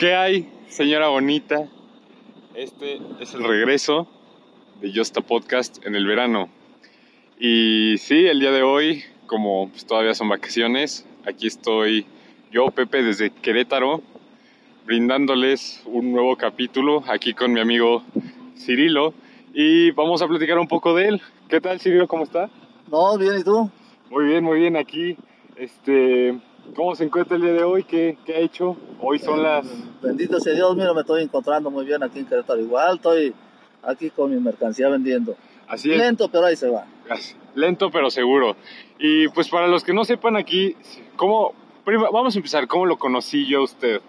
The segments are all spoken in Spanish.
¿Qué hay, señora bonita? Este es el regreso de Justa Podcast en el verano. Y sí, el día de hoy, como pues, todavía son vacaciones, aquí estoy yo, Pepe, desde Querétaro, brindándoles un nuevo capítulo aquí con mi amigo Cirilo. Y vamos a platicar un poco de él. ¿Qué tal, Cirilo? ¿Cómo está? No, bien, ¿y tú? Muy bien, muy bien. Aquí, este, ¿cómo se encuentra el día de hoy? ¿Qué, qué ha hecho? Hoy son las... Bendito sea Dios, mira, me estoy encontrando muy bien aquí en Querétaro. Igual estoy aquí con mi mercancía vendiendo. Así es. Lento, pero ahí se va. Lento pero seguro. Y pues para los que no sepan aquí, ¿cómo, prima- vamos a empezar, ¿cómo lo conocí yo a usted?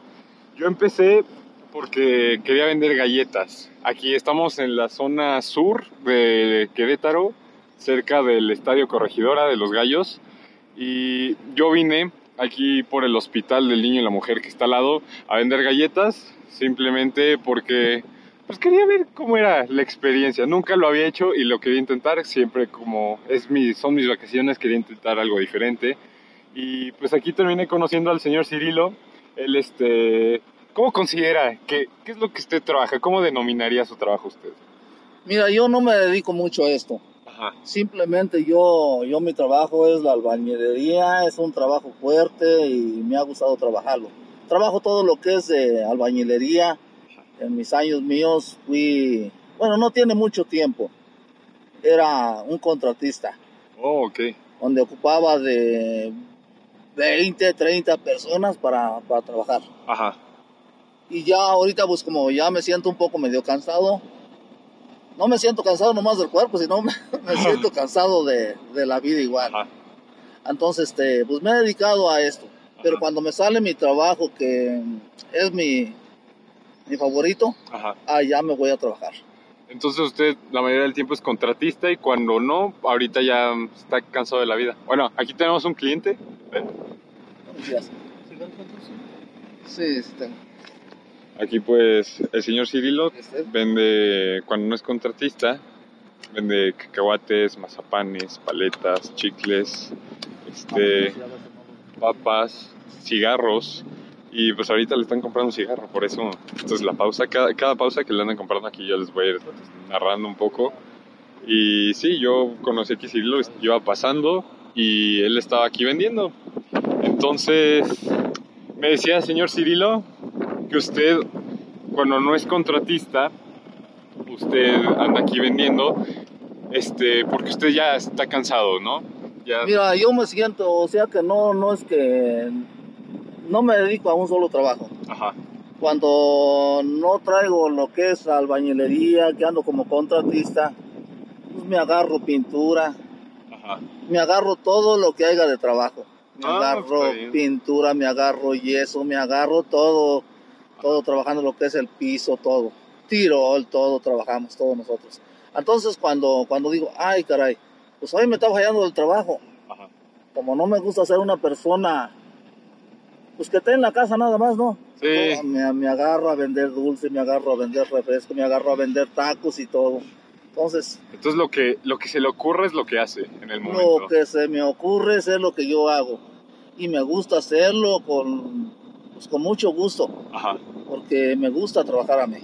Yo empecé porque quería vender galletas. Aquí estamos en la zona sur de Querétaro, cerca del Estadio Corregidora de los Gallos. Y yo vine aquí por el Hospital del Niño y la Mujer que está al lado a vender galletas, simplemente porque pues quería ver cómo era la experiencia. Nunca lo había hecho y lo quería intentar. Siempre como es mi, son mis vacaciones, quería intentar algo diferente. Y pues aquí terminé conociendo al señor Cirilo. Él, este, ¿cómo considera? Que, ¿Qué es lo que usted trabaja? ¿Cómo denominaría su trabajo usted? Mira, yo no me dedico mucho a esto. Ajá. Simplemente yo, yo mi trabajo es la albañilería, es un trabajo fuerte y me ha gustado trabajarlo. Trabajo todo lo que es de albañilería. En mis años míos fui, bueno, no tiene mucho tiempo. Era un contratista Oh, ok. donde ocupaba de 20, 30 personas para, para trabajar. Ajá. Y ya ahorita pues como ya me siento un poco medio cansado, no me siento cansado nomás del cuerpo, sino me, me siento cansado de, de la vida igual. Ajá. Entonces, este, pues me he dedicado a esto. Pero cuando me sale mi trabajo, que es mi, mi favorito, Ajá. ah, ya me voy a trabajar. Entonces usted la mayoría del tiempo es contratista y cuando no, ahorita ya está cansado de la vida. Bueno, aquí tenemos un cliente. Ven. Sí, sí tengo. Aquí pues el señor Cirilo vende, cuando no es contratista, vende cacahuates, mazapanes, paletas, chicles, este, papas, cigarros. Y pues ahorita le están comprando un cigarro, por eso esta es la pausa. Cada, cada pausa que le andan comprando aquí yo les voy a ir narrando un poco. Y sí, yo conocí a Cirilo, iba pasando y él estaba aquí vendiendo. Entonces me decía, señor Cirilo, que usted cuando no es contratista, usted anda aquí vendiendo, este, porque usted ya está cansado, ¿no? Ya, Mira, yo me siento, o sea que no, no es que no me dedico a un solo trabajo. ajá, Cuando no traigo lo que es albañilería, que ando como contratista, pues me agarro pintura, ajá, me agarro todo lo que haya de trabajo. Me Ah, agarro pintura, me agarro yeso, me agarro todo, todo trabajando lo que es el piso, todo. Tirol, todo trabajamos, todos nosotros. Entonces cuando, cuando digo, ay caray, pues hoy me está fallando el trabajo. ajá. Como no me gusta ser una persona, pues que esté en la casa nada más, ¿no? Sí. Todo, Me, me agarro a vender dulce, me agarro a vender refresco, me agarro a vender tacos y todo. Entonces, Entonces lo que, lo que se le ocurre es lo que hace en el momento. lo que se me ocurre es lo que yo hago. Y me gusta hacerlo con, pues, con mucho gusto, Ajá. Porque me gusta trabajar a mí.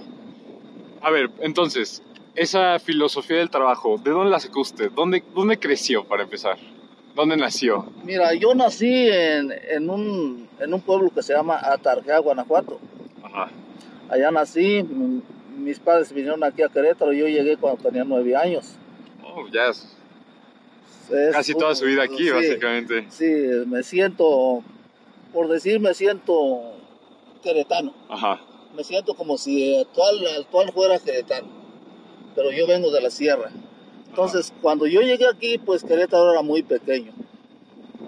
A ver, entonces, esa filosofía del trabajo, ¿de dónde la sacó usted? ¿Dónde, dónde creció para empezar? ¿Dónde nació? Mira, yo nací en, en, un, en un pueblo que se llama Atarjea, Guanajuato. Ajá. Allá nací, mis padres vinieron aquí a Querétaro, yo llegué cuando tenía nueve años. Oh, ya es Es casi toda su vida aquí, sí, básicamente. Sí, me siento, por decir, me siento queretano. Ajá. Me siento como si actual, actual fuera queretano, pero yo vengo de la sierra. Entonces, cuando yo llegué aquí, pues Querétaro era muy pequeño.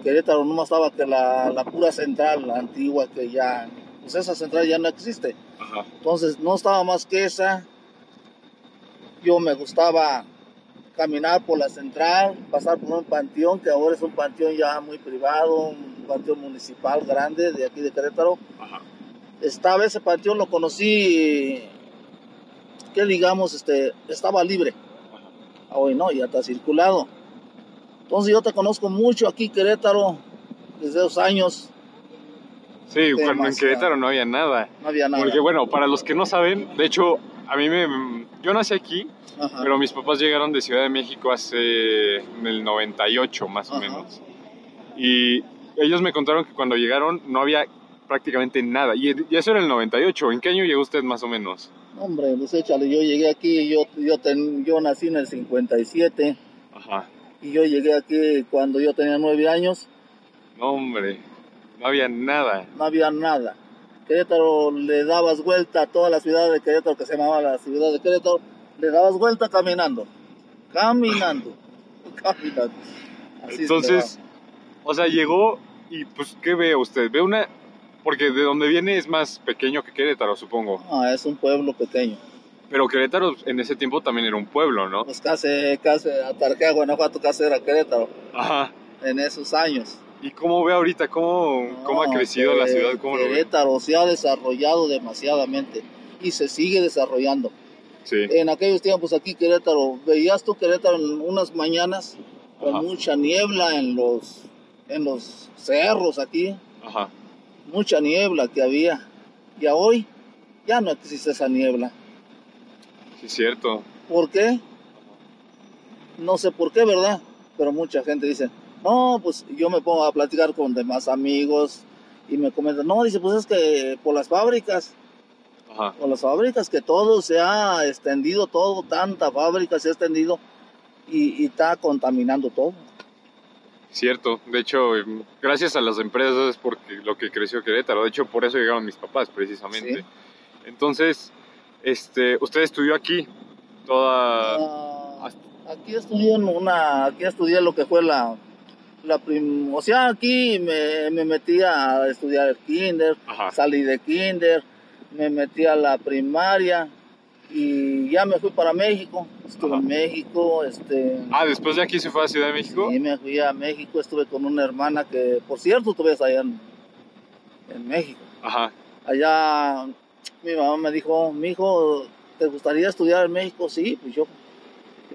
Querétaro no más estaba que la, la pura central, la antigua, que ya, pues esa central ya no existe. Ajá. Entonces no estaba más que esa. Yo me gustaba caminar por la central, pasar por un panteón, que ahora es un panteón ya muy privado, un panteón municipal grande de aquí de Querétaro. Ajá. Estaba ese panteón, lo conocí, que digamos, este, estaba libre. Hoy no, ya está circulado. Entonces yo te conozco mucho aquí Querétaro, desde esos años. Sí, cuando en. Querétaro no había nada. No había nada. Porque bueno, para los que no saben, de hecho, a mí me... Yo nací aquí, Ajá. pero mis papás llegaron de Ciudad de México hace... en el 98 más o Ajá. menos. Y ellos me contaron que cuando llegaron no había prácticamente nada. Y, y eso era el 98. ¿En qué año llegó usted más o menos? Hombre, pues échale, yo llegué aquí, yo, yo, ten- yo nací en el 57 Ajá. y yo llegué aquí cuando yo tenía nueve años, No, hombre. No había nada. no había nada. Querétaro le dabas vuelta a toda la ciudad de Querétaro, que se llamaba la ciudad de Querétaro, le dabas vuelta caminando, caminando, caminando. Así Entonces, o sea, llegó y pues, ¿qué ve usted? Ve una... Porque de donde viene es más pequeño que Querétaro, supongo. Ah, es un pueblo pequeño. Pero Querétaro en ese tiempo también era un pueblo, ¿no? Pues casi, casi, Atarquea, Guanajuato, casi era Querétaro Ajá. en esos años. ¿Y cómo ve ahorita? ¿Cómo, cómo ha No, crecido la que- ciudad? ¿Cómo? Querétaro se ha desarrollado demasiadamente y se sigue desarrollando. Sí. En aquellos tiempos aquí Querétaro, veías tú Querétaro en unas mañanas con Ajá. mucha niebla en los, en los cerros aquí, Ajá. Mucha niebla que había. Y a hoy ya no existe esa niebla. Sí, es cierto. ¿Por qué? No sé por qué, ¿verdad? Pero mucha gente dice, no, pues yo me pongo a platicar con demás amigos y me comentan, no, dice, pues es que por las fábricas, Ajá. por las fábricas, que todo se ha extendido, todo, tanta fábrica se ha extendido y, y está contaminando todo. Cierto. De hecho, em, gracias a las empresas es porque lo que creció Querétaro. De hecho, por eso llegaron mis papás, precisamente. Sí. Entonces, este, usted estudió aquí toda... Ah, aquí estudié en una, aquí estudié lo que fue la, la prim- o sea, aquí me, me metí a estudiar el kinder, Ajá. salí de kinder, me metí a la primaria y ya me fui para México, estuve Ajá. en México, este, Ah, después de aquí se fue a Ciudad de México. y me fui a México, estuve con una hermana que, por cierto, tú ves allá en, en México. Ajá. Allá mi mamá me dijo, mi hijo, ¿te gustaría estudiar en México? Sí, pues yo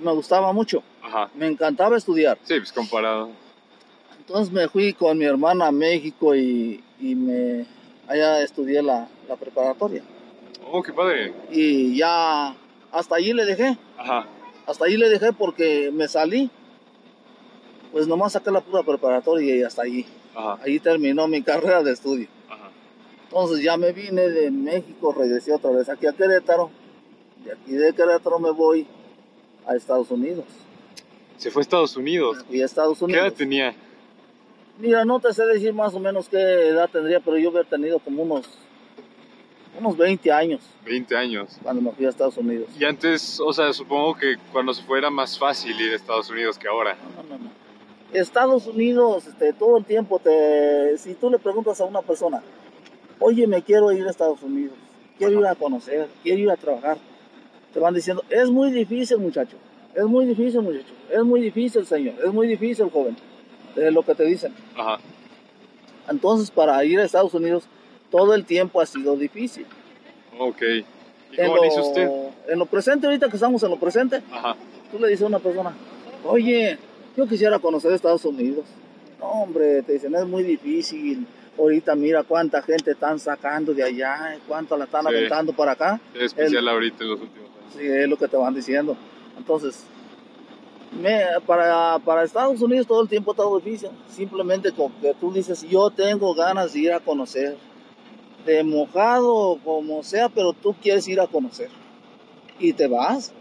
me gustaba mucho, Ajá. me encantaba estudiar. Sí, pues comparado. Entonces me fui con mi hermana a México y, y me allá estudié la, la preparatoria. Oh, qué padre. Y ya hasta allí le dejé, Ajá. hasta allí le dejé porque me salí. Pues nomás saqué la pura preparatoria y hasta allí. Ajá. Ahí terminó mi carrera de estudio. Ajá. Entonces ya me vine de México, regresé otra vez aquí a Querétaro. De aquí de Querétaro me voy a Estados Unidos. Se fue a Estados Unidos. Fui a Estados ¿Qué Unidos. edad tenía? Mira, no te sé decir más o menos qué edad tendría, pero yo había tenido como unos, unos 20 años 20 años. cuando me fui a Estados Unidos. Y antes, o sea, supongo que cuando se fue era más fácil ir a Estados Unidos que ahora. No, no, no. Estados Unidos, este, todo el tiempo, te, si tú le preguntas a una persona, oye, me quiero ir a Estados Unidos, quiero Ajá. ir a conocer, quiero ir a trabajar, te van diciendo, es muy difícil, muchacho, es muy difícil, muchacho, es muy difícil, señor, es muy difícil, joven, es lo que te dicen. Ajá. Entonces, para ir a Estados Unidos, todo el tiempo ha sido difícil. Ok. ¿Y En cómo lo, le hizo usted? en lo presente, ahorita que estamos en lo presente, Ajá. tú le dices a una persona, oye, yo quisiera conocer Estados Unidos. No, hombre, te dicen, es muy difícil. Ahorita mira cuánta gente están sacando de allá, cuánto la están Sí. aventando para acá. Es especial ahorita en los últimos años. Sí, es lo que te van diciendo. Entonces, me- para, para Estados Unidos todo el tiempo estado difícil. Simplemente con que tú dices, yo tengo ganas de ir a conocer. De mojado como sea, pero tú quieres ir a conocer. Y te vas,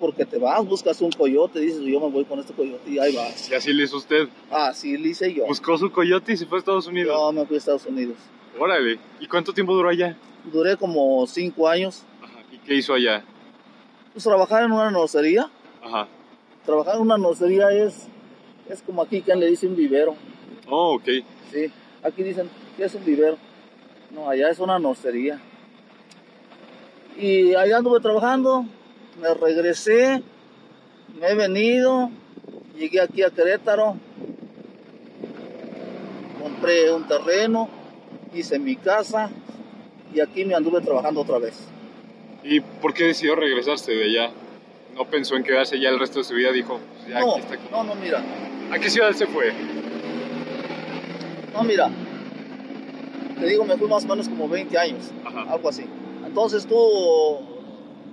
porque te vas, buscas un coyote, dices, yo me voy con este coyote y ahí vas. Y así le hizo usted. Así le hice yo. Buscó su coyote y se fue a Estados Unidos. Yo me fui a Estados Unidos. Órale. ¿Y cuánto tiempo duró allá? Duré como cinco años. Ajá. ¿Y qué hizo allá? Pues trabajar en una nocería. Ajá. Trabajar en una nocería es, es como aquí quien le dice un vivero. Oh, ok. Sí, aquí dicen que es un vivero. No, allá es una nocería. Y allá anduve trabajando, me regresé, me he venido, llegué aquí a Querétaro, compré un terreno, hice mi casa y aquí me anduve trabajando otra vez. ¿Y por qué decidió regresarse de allá? ¿No pensó en quedarse ya el resto de su vida? Dijo, ya No, aquí está. no, no, mira, ¿A qué ciudad se fue? no, mira. Te digo, me fui más o menos como 20 años, Ajá. algo así. Entonces tú,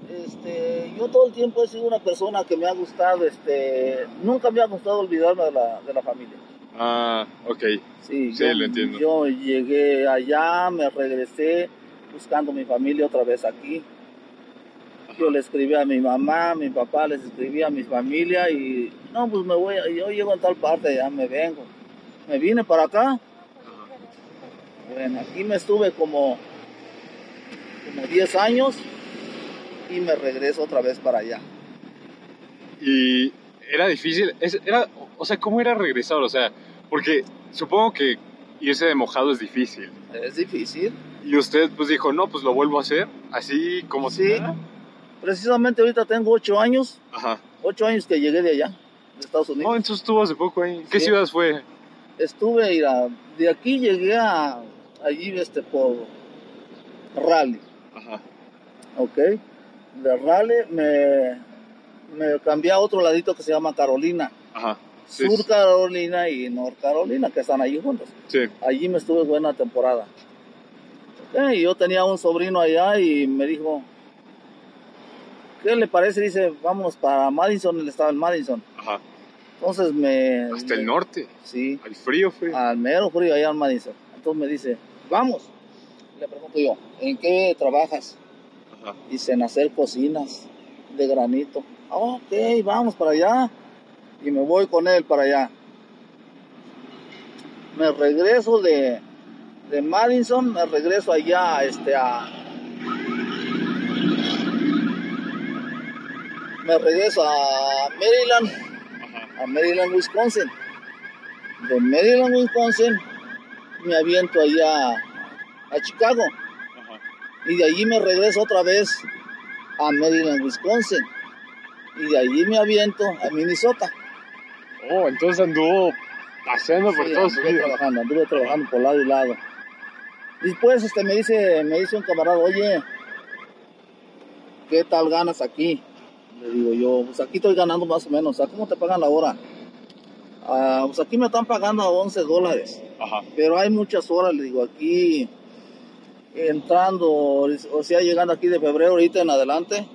este, yo todo el tiempo he sido una persona que me ha gustado, este, nunca me ha gustado olvidarme de la, de la familia. Ah, ok. Sí, Sí, yo, lo entiendo. Yo llegué allá, me regresé buscando mi familia otra vez aquí. Yo le escribí a mi mamá, a mi papá les escribí a mi familia y no, pues me voy, yo llego en tal parte, ya me vengo. Me vine para acá. Bueno, aquí me estuve como, como 10 años y me regreso otra vez para allá. Y era difícil, es- era, o sea, ¿cómo era regresar? O sea, porque supongo que irse de mojado es difícil. Es difícil. Y usted pues dijo, no, pues lo vuelvo a hacer, así como si Sí. nada. Precisamente ahorita tengo 8 años, Ajá. 8 años que llegué de allá, de Estados Unidos. No, entonces estuvo hace poco ahí. ¿Qué Sí. ciudad fue? estuve ir a- de aquí llegué a allí este por Raleigh, Ajá. ¿ok? De Raleigh me, me cambié a otro ladito que se llama Carolina, Ajá. Sí, Sur Carolina y North Carolina que están allí juntos. sí. Allí me estuve buena temporada. Ok, y yo tenía un sobrino allá y me dijo, ¿qué le parece? Dice, vámonos para Madison, él estaba en Madison. Ajá. Entonces me... Hasta el norte. Sí. Al frío fue. al mero frío allá en Madison. Entonces me dice, vamos. Le pregunto yo, ¿en qué trabajas? Ajá. Dice, en hacer cocinas de granito. "Ah, Ok, vamos para allá. Y me voy con él para allá. Me regreso de, de Madison, me regreso allá este, a... Me regreso a Maryland Ajá. a Maryland, Wisconsin. De Maryland, Wisconsin, me aviento allá a Chicago. Ajá. Y de allí me regreso otra vez a Maryland, Wisconsin. Y de allí me aviento a Minnesota. Oh, entonces anduvo paseando por todos anduve Unidos. trabajando, anduve trabajando por lado y lado. Después este, me, dice, me dice un camarada, oye, ¿qué tal ganas aquí? Le digo yo, pues aquí estoy ganando más o menos. ¿A cómo te pagan la hora? "Ah, pues aquí me están pagando a 11 dólares. Ajá. Pero hay muchas horas, le digo, aquí entrando, o sea, llegando aquí de febrero ahorita en adelante,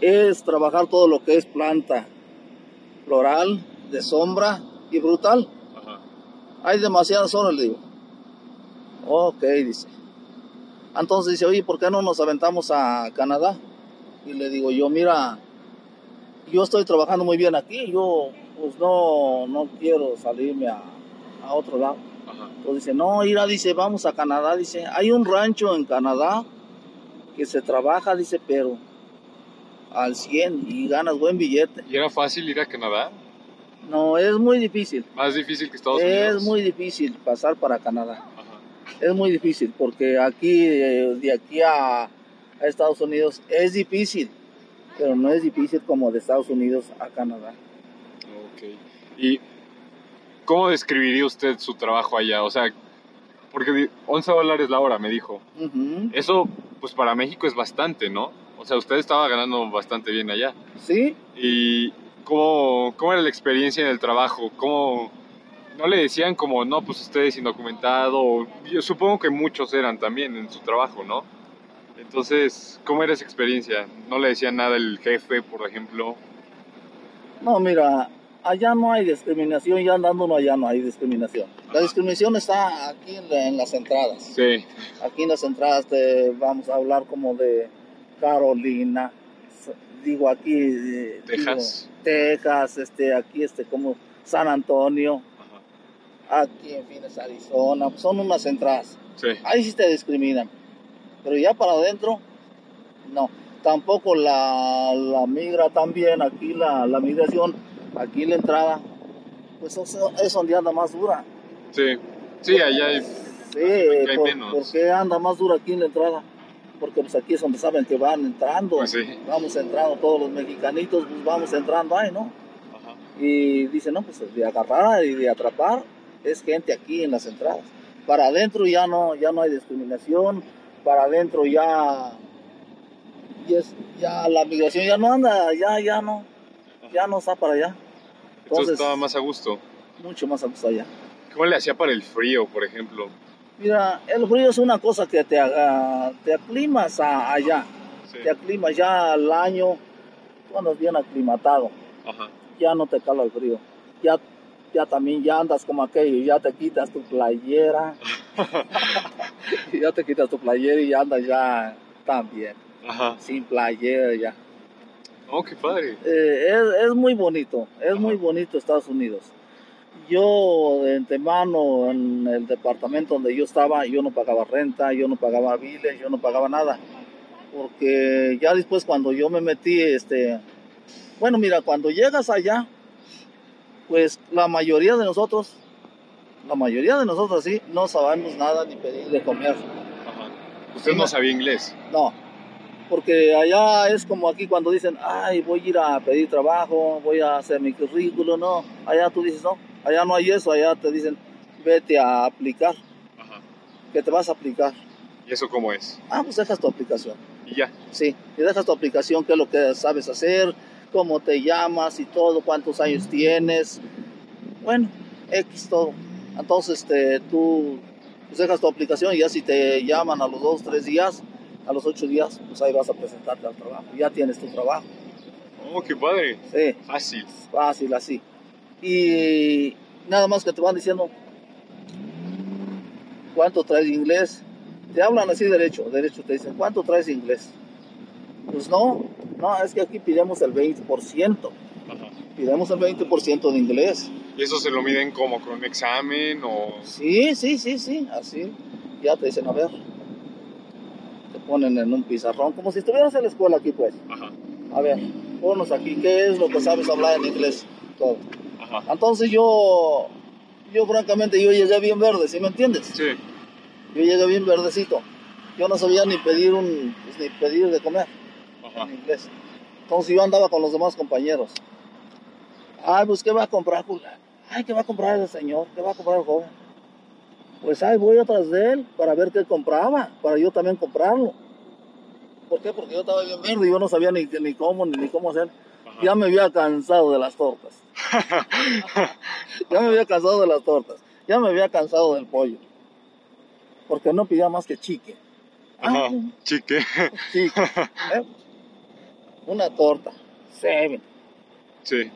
es trabajar todo lo que es planta, floral, de sombra y brutal. Ajá. Hay demasiadas horas, le digo. Ok, dice. Entonces dice, oye, ¿por qué no nos aventamos a Canadá? Y le digo yo, mira, yo estoy trabajando muy bien aquí, yo pues no, no quiero salirme a, a otro lado. Ajá. Entonces dice, no, Ira, dice, vamos a Canadá, dice, hay un rancho en Canadá que se trabaja, dice, pero al 100 y ganas buen billete. ¿Y era fácil ir a Canadá? No, es muy difícil, Más difícil que Estados Unidos. es muy difícil pasar para Canadá. Ajá. Es muy difícil porque aquí, eh, de aquí a, a Estados Unidos, es difícil, pero no es difícil como de Estados Unidos a Canadá. Ok. ¿Y cómo describiría usted su trabajo allá? O sea, porque di- 11 dólares la hora, me dijo. Eso, pues para México es bastante, ¿no? O sea, usted estaba ganando bastante bien allá. ¿Sí? ¿Y cómo, cómo era la experiencia en el trabajo? ¿Cómo no le decían como, no, pues usted es indocumentado? Yo supongo que muchos eran también en su trabajo, ¿no? Entonces, ¿cómo era esa experiencia? ¿No le decían nada el jefe, por ejemplo? No, mira, allá no hay discriminación, ya andando allá no hay discriminación. La discriminación está aquí en, la- en las entradas. Sí. Aquí en las entradas te vamos a hablar como de Carolina, digo aquí, eh, digo, Texas. Texas, este, aquí este como San Antonio, Ajá. aquí en Phoenix, Arizona, son unas entradas. Sí. Ahí sí te discriminan. Pero ya para adentro, no. Tampoco la, la migra también, aquí la, la migración, aquí la entrada, pues eso es donde anda más dura. Sí. Sí, allá hay... Sí, hay por, menos. ¿por qué anda más dura aquí en la entrada? Porque pues aquí es donde saben que van entrando. Pues sí. Vamos entrando, todos los mexicanitos, pues vamos entrando ahí, ¿no? Ajá. Y dice, no, pues de agarrar y de atrapar es gente aquí en las entradas. Para adentro ya no, ya no hay discriminación, para adentro ya, ya, ya la migración ya no anda, ya, ya no, ya no está para allá. Entonces Entonces, estaba más a gusto. mucho más a gusto allá. ¿Cómo le hacía para el frío, por ejemplo? Mira, el frío es una cosa que te, te aclimas a- allá, Sí. te aclimas ya al año, tú andas bien aclimatado, Ajá. ya no te cala el frío, ya, ya también ya andas como aquello, ya te quitas tu playera, ya te quitas tu playera y ya andas ya también, Ajá. sin playera ya. Oh, qué padre. Eh, es, es muy bonito, es muy bonito Estados Unidos. Yo de antemano en el departamento donde yo estaba, yo no pagaba renta, yo no pagaba biles, yo no pagaba nada. Porque ya después cuando yo me metí, este, bueno, mira, cuando llegas allá, pues la mayoría de nosotros, la mayoría de nosotros sí, no sabemos nada ni pedir de comer. Ajá. Usted no. sabía inglés. No, porque allá es como aquí cuando dicen, ay, voy a ir a pedir trabajo, voy a hacer mi currículo, no. Allá tú dices, no, allá no hay eso, allá te dicen, vete a aplicar, Ajá. que te vas a aplicar. ¿Y eso cómo es? Ah, pues dejas tu aplicación, Y ya. sí, y dejas tu aplicación, qué es lo que sabes hacer, cómo te llamas y todo, cuántos años tienes, bueno, X todo. Entonces, este, tú pues dejas tu aplicación y ya si te llaman a los dos, tres días, a los ocho días, pues ahí vas a presentarte al trabajo, ya tienes tu trabajo. Oh, qué padre. Sí, Fácil. fácil así. Y nada más que te van diciendo cuánto traes de inglés. Te hablan así derecho, derecho te dicen, ¿cuánto traes de inglés? Pues no, no, es que aquí pidemos el 20%, Ajá. pidemos el 20% de inglés. ¿Y eso se lo miden como con un examen o...? Sí, sí, sí, sí, así. Ya te dicen, a ver, ponen en un pizarrón, como si estuvieras en la escuela aquí, pues. Ajá. A ver, ponnos aquí, ¿qué es lo que sabes hablar en inglés? Todo. Ajá. Entonces yo, yo francamente, yo llegué bien verde, ¿sí me entiendes? Sí. Yo llegué bien verdecito. Yo no sabía ni pedir un, pues, ni pedir de comer Ajá. en inglés. Entonces yo andaba con los demás compañeros. Ay, pues, ¿qué va a comprar? Pues, Ay, ¿qué va a comprar el señor? ¿Qué va a comprar el joven? Pues, ay, voy atrás de él para ver qué compraba, para yo también comprarlo. ¿Por qué? Porque yo estaba bien verde y yo no sabía ni, ni cómo, ni, ni cómo hacer. Ajá. Ya me había cansado de las tortas. ya me había cansado de las tortas. Ya me había cansado del pollo. Porque no pedía más que chique. Ajá. Ah, Chique. chique. ¿eh? Una torta. Seven. Sí.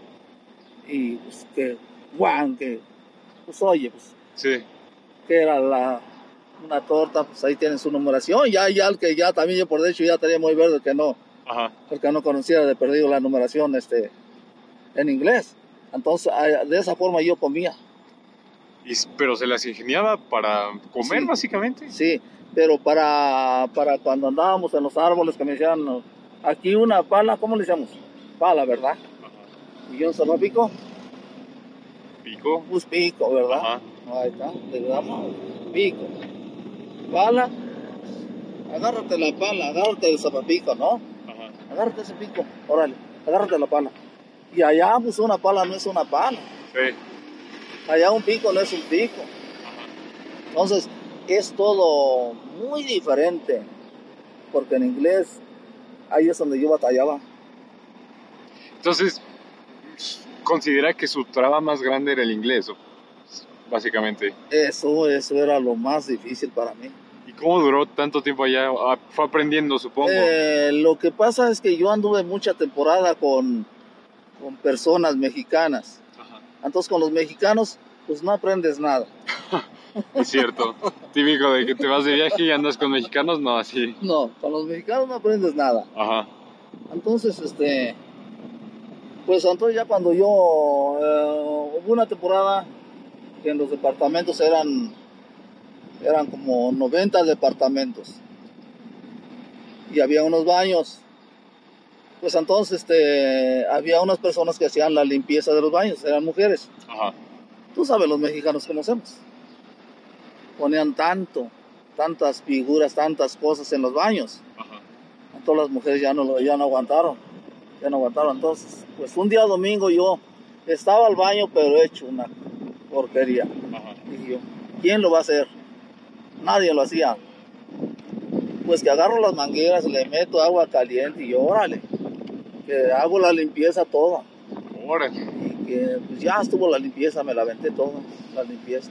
Y pues que, guan, que, pues oye, pues, Sí. Que era la, una torta, pues ahí tienen su numeración. Ya, ya, el que ya también yo por de hecho ya tenía muy verde que no, Ajá. porque no conocía de perdido la numeración este, en inglés. Entonces, de esa forma yo comía. Y, pero se las ingeniaba para comer, Sí. básicamente. Sí, pero para, para cuando andábamos en los árboles que me decían, aquí una pala, ¿cómo le decíamos? Pala, ¿verdad? Ajá. Y yo en pico, Pico. pues pico, ¿verdad? Ajá. Ahí está, le damos pico. Pala, agárrate la pala, agárrate el zapapico, ¿no? Ajá. Agárrate ese pico, órale, agárrate la pala. Y allá, pues una pala no es una pala. Sí. Allá un pico no es un pico. Ajá. Entonces, es todo muy diferente. Porque en inglés, ahí es donde yo batallaba. Entonces, considera que su traba más grande era el inglés, o- básicamente. Eso, eso era lo más difícil para mí. ¿Y cómo duró tanto tiempo allá? Ah, Fue aprendiendo, supongo. Eh, lo que pasa es que yo anduve mucha temporada con, con personas mexicanas. Ajá. Entonces, con los mexicanos, pues no aprendes nada. Es cierto. Típico de que te vas de viaje y andas con mexicanos, no, así. No, con los mexicanos no aprendes nada. Ajá. Entonces, este, pues entonces ya cuando yo, eh, hubo una temporada en los departamentos eran, eran como 90 departamentos y había unos baños. Pues entonces, este, había unas personas que hacían la limpieza de los baños, eran mujeres. Ajá. Tú sabes los mexicanos cómo hacemos. Ponían tanto, tantas figuras, tantas cosas en los baños. Ajá. Entonces las mujeres ya no, ya no aguantaron, ya no aguantaron. Entonces, pues un día domingo yo estaba al baño, pero hecho una porquería. Ajá. Dije yo, ¿quién lo va a hacer? Nadie lo hacía. Pues que agarro las mangueras, le meto agua caliente y yo, órale, que hago la limpieza toda. Órale. Y que pues ya estuvo la limpieza, me la aventé toda, la limpieza.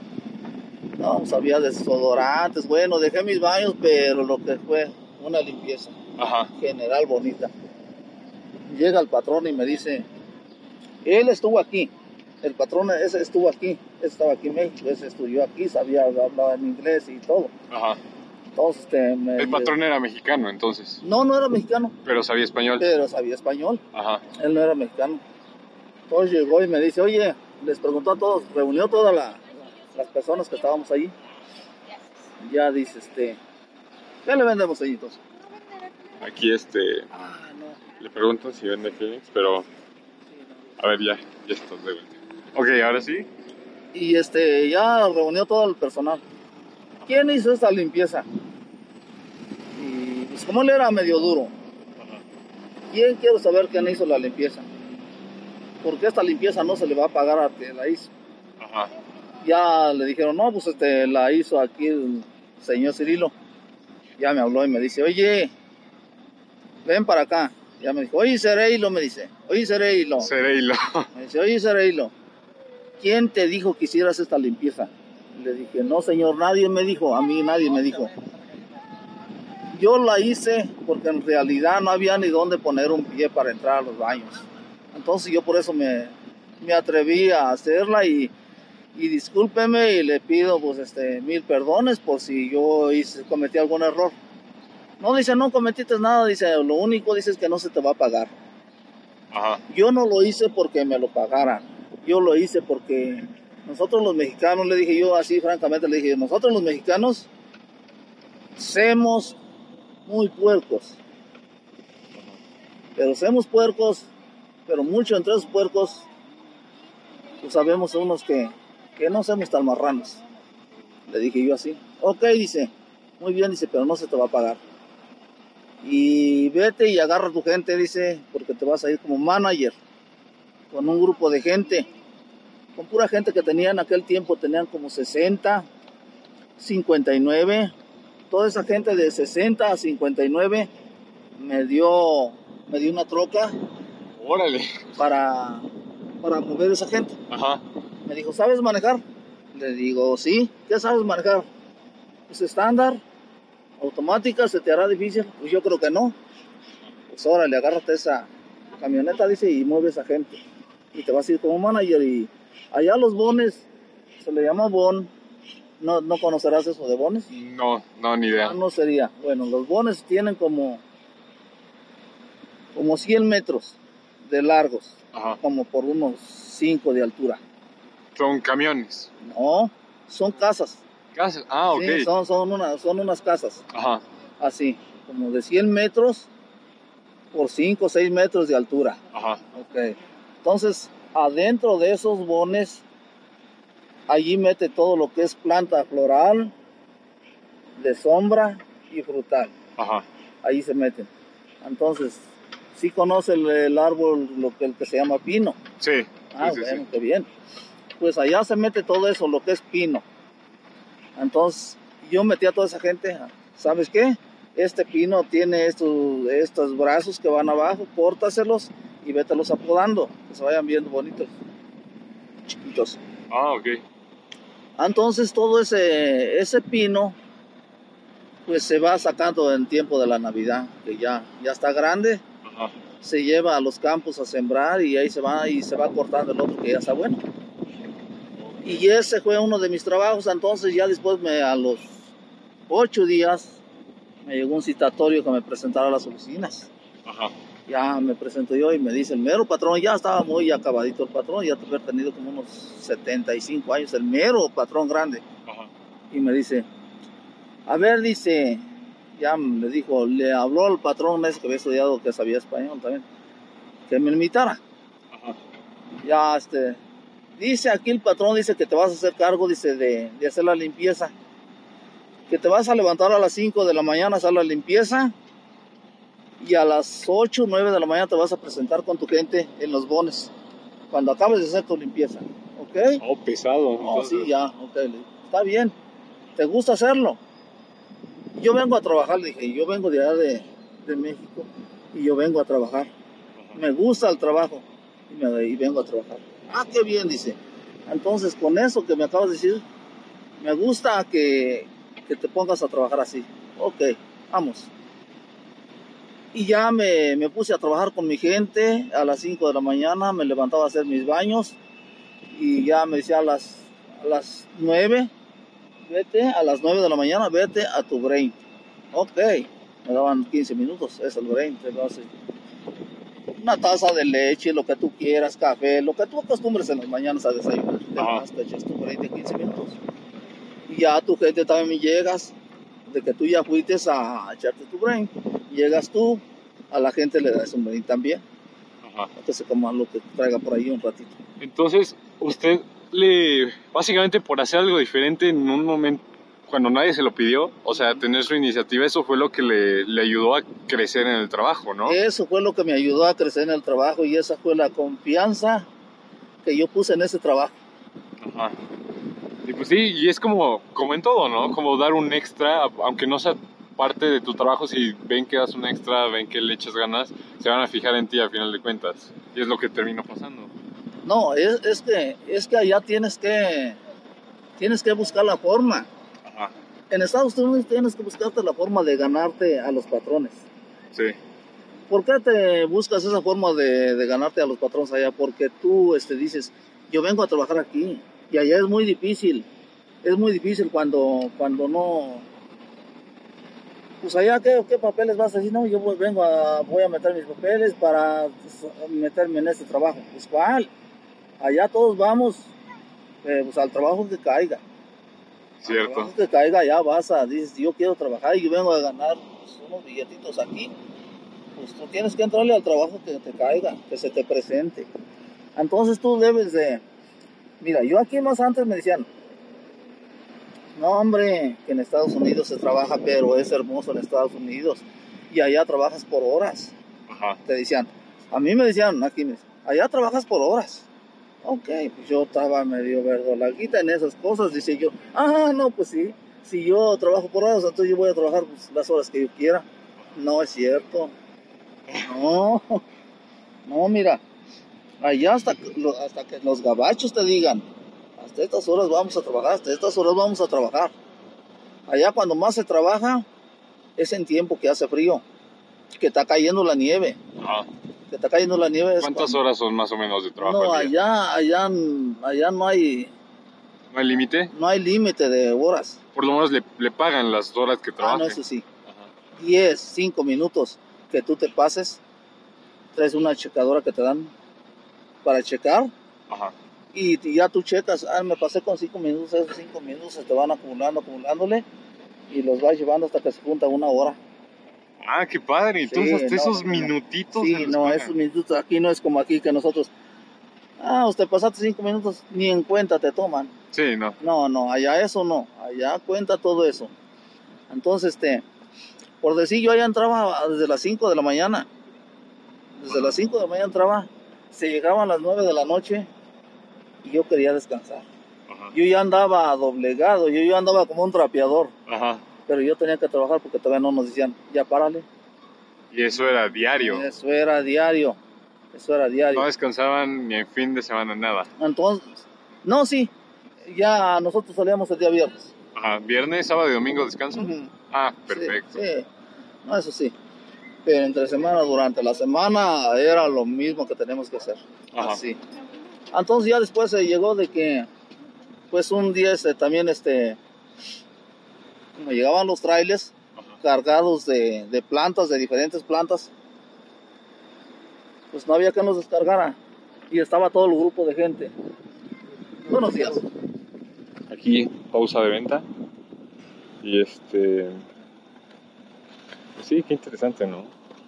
No, había desodorantes, bueno, dejé mis baños, pero lo que fue una limpieza Ajá. general bonita. Llega el patrón y me dice, él estuvo aquí, el patrón ese estuvo aquí, ese estaba aquí en México, ese estudió aquí, sabía hablar en inglés y todo. Ajá. Entonces, este, me- El patrón era mexicano, entonces. No, no era mexicano, Pero sabía español. pero sabía español. Ajá. Él no era mexicano. Entonces llegó y me dice, oye, les preguntó a todos, reunió todas la- las personas que estábamos allí. Ya dice, este, ¿qué le vendemos allí entonces? Aquí este. Ah, no. Le preguntan si vende Phoenix, pero. A ver, ya. Ya estás de. Ok, ahora sí. Y este, ya reunió todo el personal. ¿Quién hizo esta limpieza? Y pues como él era medio duro, ¿quién quiero saber quién hizo la limpieza? Porque esta limpieza no se le va a pagar a que la hizo. Ajá. ya le dijeron, no, pues este, la hizo aquí el señor Cirilo. Ya me habló y me dice, oye, ven para acá. Ya me dijo, oye Cereilo, me dice, oye Cereilo. Cereilo. Me dice, oye Cereilo, ¿quién te dijo que hicieras esta limpieza? Le dije, no señor, nadie me dijo, a mí nadie me dijo. Yo la hice porque en realidad no había ni dónde poner un pie para entrar a los baños. Entonces yo por eso me, me atreví a hacerla y, y discúlpeme y le pido pues este mil perdones por si yo hice, cometí algún error. No dice, no cometiste nada, dice, lo único dice es que no se te va a pagar. Ajá. Yo no lo hice porque me lo pagaran. Yo lo hice porque nosotros los mexicanos, le dije yo así francamente, le dije, nosotros los mexicanos somos muy puercos. Pero somos puercos, pero mucho entre esos puercos, pues sabemos unos que, que no somos tan marranos. Le dije yo así. Ok, dice, muy bien, dice, pero no se te va a pagar. Y vete y agarra a tu gente, dice, porque te vas a ir como manager con un grupo de gente, con pura gente que tenía en aquel tiempo, tenían como 60, 59, toda esa gente de 60 a 59 me dio, me dio una troca Órale. para, para mover esa gente. Ajá. Me dijo, ¿sabes manejar? Le digo, sí, ¿qué sabes manejar? ¿Es estándar? ¿Automática? ¿Se te hará difícil? Pues yo creo que no. Pues órale, agárrate esa camioneta, dice, y mueve esa gente. Y te vas a ir como manager. Y allá los bones, se le llama bon. ¿No, no conocerás eso de bones? No, no, ni idea. Ah, no sería. Bueno, los bones tienen como, como 100 metros de largos, Ajá. como por unos 5 de altura. Son camiones. No, son casas. Casas. Ah, ok. Sí, son, son, una- son unas casas, Ajá. así, como de 100 metros por 5 o 6 metros de altura. Ajá. Ok. Entonces, adentro de esos bones, allí mete todo lo que es planta floral, de sombra y frutal. Ajá. Ahí se meten. Entonces, sí conoce el, el árbol, lo que, el que se llama pino. Sí. Ah, sí, bueno, sí. qué bien. Pues allá se mete todo eso, lo que es pino. Entonces, yo metí a toda esa gente, ¿sabes qué? Este pino tiene estos, estos brazos que van abajo, córtaselos y vételos apodando, que se vayan viendo bonitos, chiquitos. Ah, ok. Entonces, todo ese, ese pino, pues se va sacando en tiempo de la Navidad, que ya, ya está grande, Ajá. se lleva a los campos a sembrar y ahí se va y se va cortando el otro que ya está bueno. Y ese fue uno de mis trabajos, entonces ya después me, a los ocho días me llegó un citatorio que me presentara a las oficinas. Ajá. Ya me presento yo y me dice el mero patrón, ya estaba muy acabadito el patrón, ya había tenido como unos 75 años, el mero patrón grande. Ajá. Y me dice, a ver, dice, ya le dijo, le habló al patrón ese que había estudiado, que sabía español también, que me invitara. Ajá. Ya, este, dice aquí el patrón, dice que te vas a hacer cargo, dice, de, de hacer la limpieza. Que te vas a levantar a las 5 de la mañana a hacer la limpieza. Y a las 8, 9 de la mañana te vas a presentar con tu gente en los bones. Cuando acabes de hacer tu limpieza. ¿Ok? Oh, pesado. Oh, entonces. sí, ya, ok. Está bien. ¿Te gusta hacerlo? Yo vengo a trabajar, le dije, yo vengo de allá de, de México y yo vengo a trabajar. Ajá. Me gusta el trabajo y, me, y vengo a trabajar. Ah, qué bien, dice. Entonces, con eso que me acabas de decir, me gusta que, que te pongas a trabajar así. Ok, vamos. Y ya me, me, puse a trabajar con mi gente a las 5 de la mañana, me levantaba a hacer mis baños y ya me decía a las, a las 9, vete a las 9 de la mañana, vete a tu brain. Ok, me daban 15 minutos, es el brain, una taza de leche, lo que tú quieras, café, lo que tú acostumbres en las mañanas a desayunar. Te, echas tu brain de 15 minutos. Y ya tu gente también llegas, de que tú ya fuiste a echarte tu brain, llegas tú, a la gente le das un brain también. Ajá. Entonces, como lo que traiga por ahí un ratito. Entonces, usted le, básicamente por hacer algo diferente en un momento, cuando nadie se lo pidió, o sea, tener su iniciativa, eso fue lo que le, le, ayudó a crecer en el trabajo, ¿no? Eso fue lo que me ayudó a crecer en el trabajo y esa fue la confianza que yo puse en ese trabajo. Ajá. Y pues sí, y es como, como en todo, ¿no? Como dar un extra, aunque no sea parte de tu trabajo, si ven que das un extra, ven que le echas ganas, se van a fijar en ti a final de cuentas. Y es lo que terminó pasando. No, es, es, que, es que allá tienes que, tienes que buscar la forma. Ajá. En Estados Unidos tienes que buscarte la forma de ganarte a los patrones. Sí. ¿Por qué te buscas esa forma de, de ganarte a los patrones allá? Porque tú este, dices, yo vengo a trabajar aquí y allá es muy difícil. Es muy difícil cuando, cuando no... Pues allá, ¿qué, ¿qué, papeles vas a decir? No, yo vengo a, voy a meter mis papeles para pues, meterme en este trabajo. Pues, ¿cuál? allá todos vamos eh, pues, al trabajo que caiga. Cierto. Al trabajo que caiga, ya vas a, dices, yo quiero trabajar y yo vengo a ganar pues, unos billetitos aquí. Pues tú tienes que entrarle al trabajo que te caiga, que se te presente. Entonces tú debes de, mira, yo aquí más antes me decían, no hombre, que en Estados Unidos se trabaja, pero es hermoso en Estados Unidos. Y allá trabajas por horas. Ajá. Te decían, a mí me decían, aquí, allá trabajas por horas. Ok, pues yo estaba medio verdolaguita en esas cosas, dice yo. Ah, no, pues sí. Si yo trabajo por horas, entonces yo voy a trabajar pues, las horas que yo quiera. No es cierto. No. No, mira. Allá hasta, hasta que los gabachos te digan, hasta estas horas vamos a trabajar, hasta estas horas vamos a trabajar. Allá cuando más se trabaja es en tiempo que hace frío, que está cayendo la nieve. Ah que está cayendo la nieve. ¿Cuántas horas son más o menos de trabajo? No, allá, allá, allá no hay... ¿No hay límite? No hay límite de horas. Por lo menos le, le, pagan las horas que trabaja. Ah, no, eso sí. Ajá. 10, 5 minutos que tú te pases, traes una checadora que te dan para checar. Ajá. Y, ya tú checas, ah, me pasé con 5 minutos, esos 5 minutos se te van acumulando, acumulándole y los vas llevando hasta que se junta una hora. Ah, qué padre. Entonces, hasta esos minutitos. Sí, no, esos minutos aquí no es como aquí que nosotros. Ah, usted pasaste cinco minutos, ni en cuenta te toman. Sí, no. No, no, allá eso no. Allá cuenta todo eso. Entonces, este, por decir, yo allá entraba desde las 5 de la mañana. Desde las 5 de la mañana entraba, se llegaban las 9 de la noche y yo quería descansar. Yo ya andaba doblegado, yo ya andaba como un trapeador. Ajá pero yo tenía que trabajar porque todavía no nos decían, ya párale. Y eso era diario. Eso era diario. Eso era diario. No descansaban ni en fin de semana nada. Entonces, no, sí. Ya nosotros salíamos el día viernes. Ajá, viernes, sábado y domingo descanso. Ah, perfecto. Sí, No, eso sí. Pero entre semana, durante la semana, era lo mismo que tenemos que hacer. Ajá. Así. Entonces ya después se llegó de que, pues un día este, también este, como llegaban los trailers cargados de, plantas, de diferentes plantas, pues no había que nos descargara. Y estaba todo el grupo de gente. Buenos días. Aquí, pausa de venta. Y este. Pues sí, qué interesante, ¿no?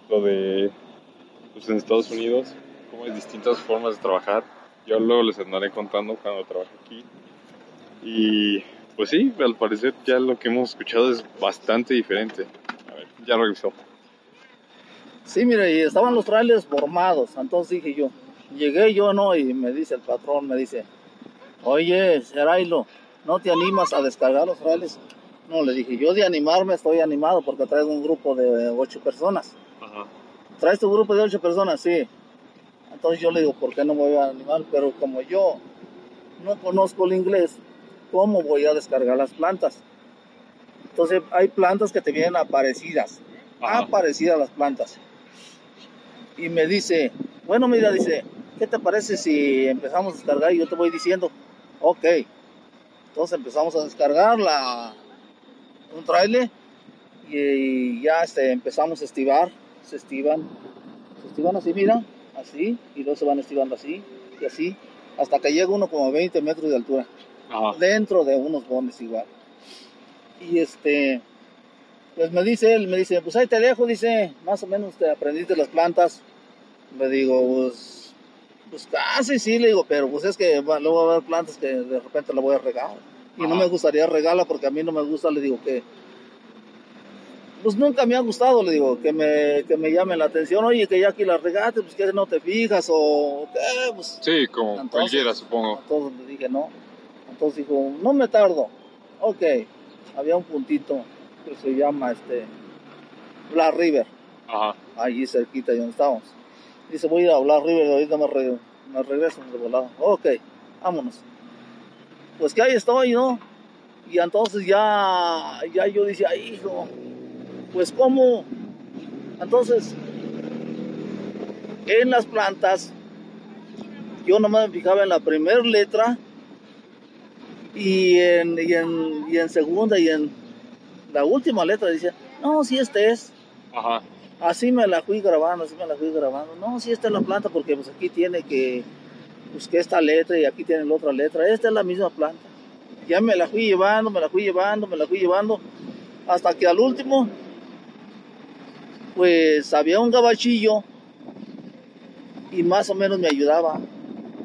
Lo de. Pues en Estados Unidos, como hay distintas formas de trabajar. Yo luego les andaré contando cuando trabajo aquí. Y pues sí, al parecer ya lo que hemos escuchado es bastante diferente. A ver, ya revisó. Sí, mire, y estaban los trailers formados, entonces dije yo, llegué yo, ¿no? Y me dice el patrón, me dice, oye, Serailo, ¿no te animas a descargar los trailers? No, le dije, yo de animarme estoy animado porque traigo un grupo de ocho personas. Ajá. ¿Traes tu grupo de ocho personas? Sí. Entonces yo le digo, ¿por qué no me voy a animar? Pero como yo no conozco el inglés, cómo voy a descargar las plantas. Entonces hay plantas que te vienen aparecidas, Ajá. aparecidas las plantas. Y me dice, bueno, mira, dice, ¿qué te parece si empezamos a descargar y yo te voy diciendo? Ok. Entonces empezamos a descargar la, un trailer y ya este, empezamos a estivar, se estivan, se estivan así, mira, así, y luego se van estivando así y así, hasta que llega uno como a 20 metros de altura, Ajá. dentro de unos bombes igual. Y este, pues me dice él, me dice, pues ahí te dejo, dice, más o menos te aprendiste las plantas. Le digo, pues, pues casi sí, le digo, pero pues es que va- luego va a haber plantas que de repente la voy a regar. Y no me gustaría regarla porque a mí no me gusta, le digo que, pues nunca me ha gustado, le digo, que me, que me llamen la atención, oye, que ya aquí la regaste, pues que no te fijas o qué, pues Sí, como Entonces- cualquiera, supongo. entonces le dije no. Entonces dijo, no me tardo. Ok. Había un puntito que se llama este Black River, Ajá. allí cerquita de donde estábamos. Dice, voy a ir a Black River, ahorita me, re- me regreso de volado. Ok, vámonos. Pues que ahí estoy, ¿no? Y entonces ya, ya yo decía, "Ay, hijo, pues cómo. Entonces, en las plantas, yo nomás me fijaba en la primera letra y en, y, en, y en segunda y en la última letra decía, no, si este es. Ajá. Así me la fui grabando, así me la fui grabando. No, si esta es la planta porque pues aquí tiene que, pues que esta letra y aquí tiene la otra letra. Esta es la misma planta. Ya me la fui llevando, me la fui llevando, me la fui llevando. Hasta que al último, pues había un gabachillo y más o menos me ayudaba.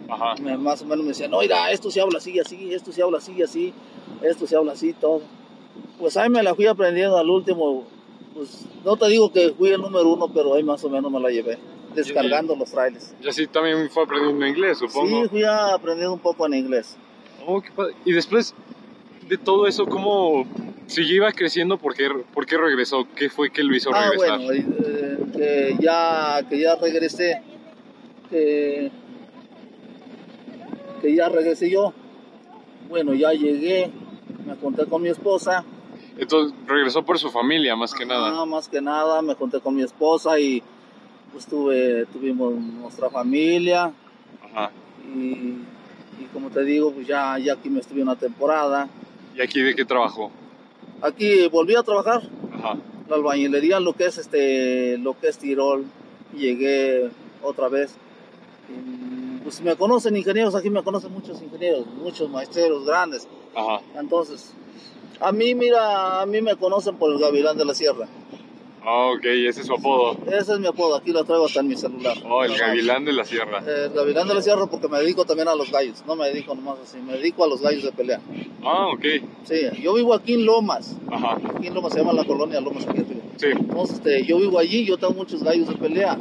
Ajá. Me- más o menos me decía, no, mira, esto se habla así, así, esto se habla así, así, esto se habla así, todo. Pues ahí me la fui aprendiendo al último, pues no te digo que fui el número uno, pero ahí más o menos me la llevé, descargando los trailers. Y así también fue aprendiendo inglés, supongo. Sí, fui aprendiendo un poco en inglés. Oh, qué padre. Y después de todo eso, ¿cómo siguió iba creciendo? ¿Por qué, por qué regresó? ¿Qué fue que lo hizo Ah, regresar? bueno, eh, que ya, que ya regresé, que, que ya regresé yo. Bueno, ya llegué, me conté con mi esposa. Entonces regresó por su familia, más que nada. Ah, más que nada, me conté con mi esposa y pues tuve, tuvimos nuestra familia Ajá. y, y como te digo, pues ya, ya aquí me estuve una temporada. ¿Y aquí de qué trabajó? Aquí volví a trabajar, Ajá. la albañilería, lo que es este, lo que es Tirol, llegué otra vez. Y, pues me conocen ingenieros, aquí me conocen muchos ingenieros, muchos maestros grandes. Ajá. Entonces, a mí, mira, a mí me conocen por el Gavilán de la Sierra. Ah, ok, ese es su apodo. Ese es mi apodo, aquí lo traigo hasta en mi celular. Oh, el gavilán de la sierra. Eh, Gavilán de la Sierra porque me dedico también a los gallos, no me dedico nomás así, me dedico a los gallos de pelea. Ah, ok. Sí, yo vivo aquí en Lomas, Ajá. aquí en Lomas se llama la colonia Lomas aquí arriba. Sí. Entonces, este, yo vivo allí, yo tengo muchos gallos de pelea.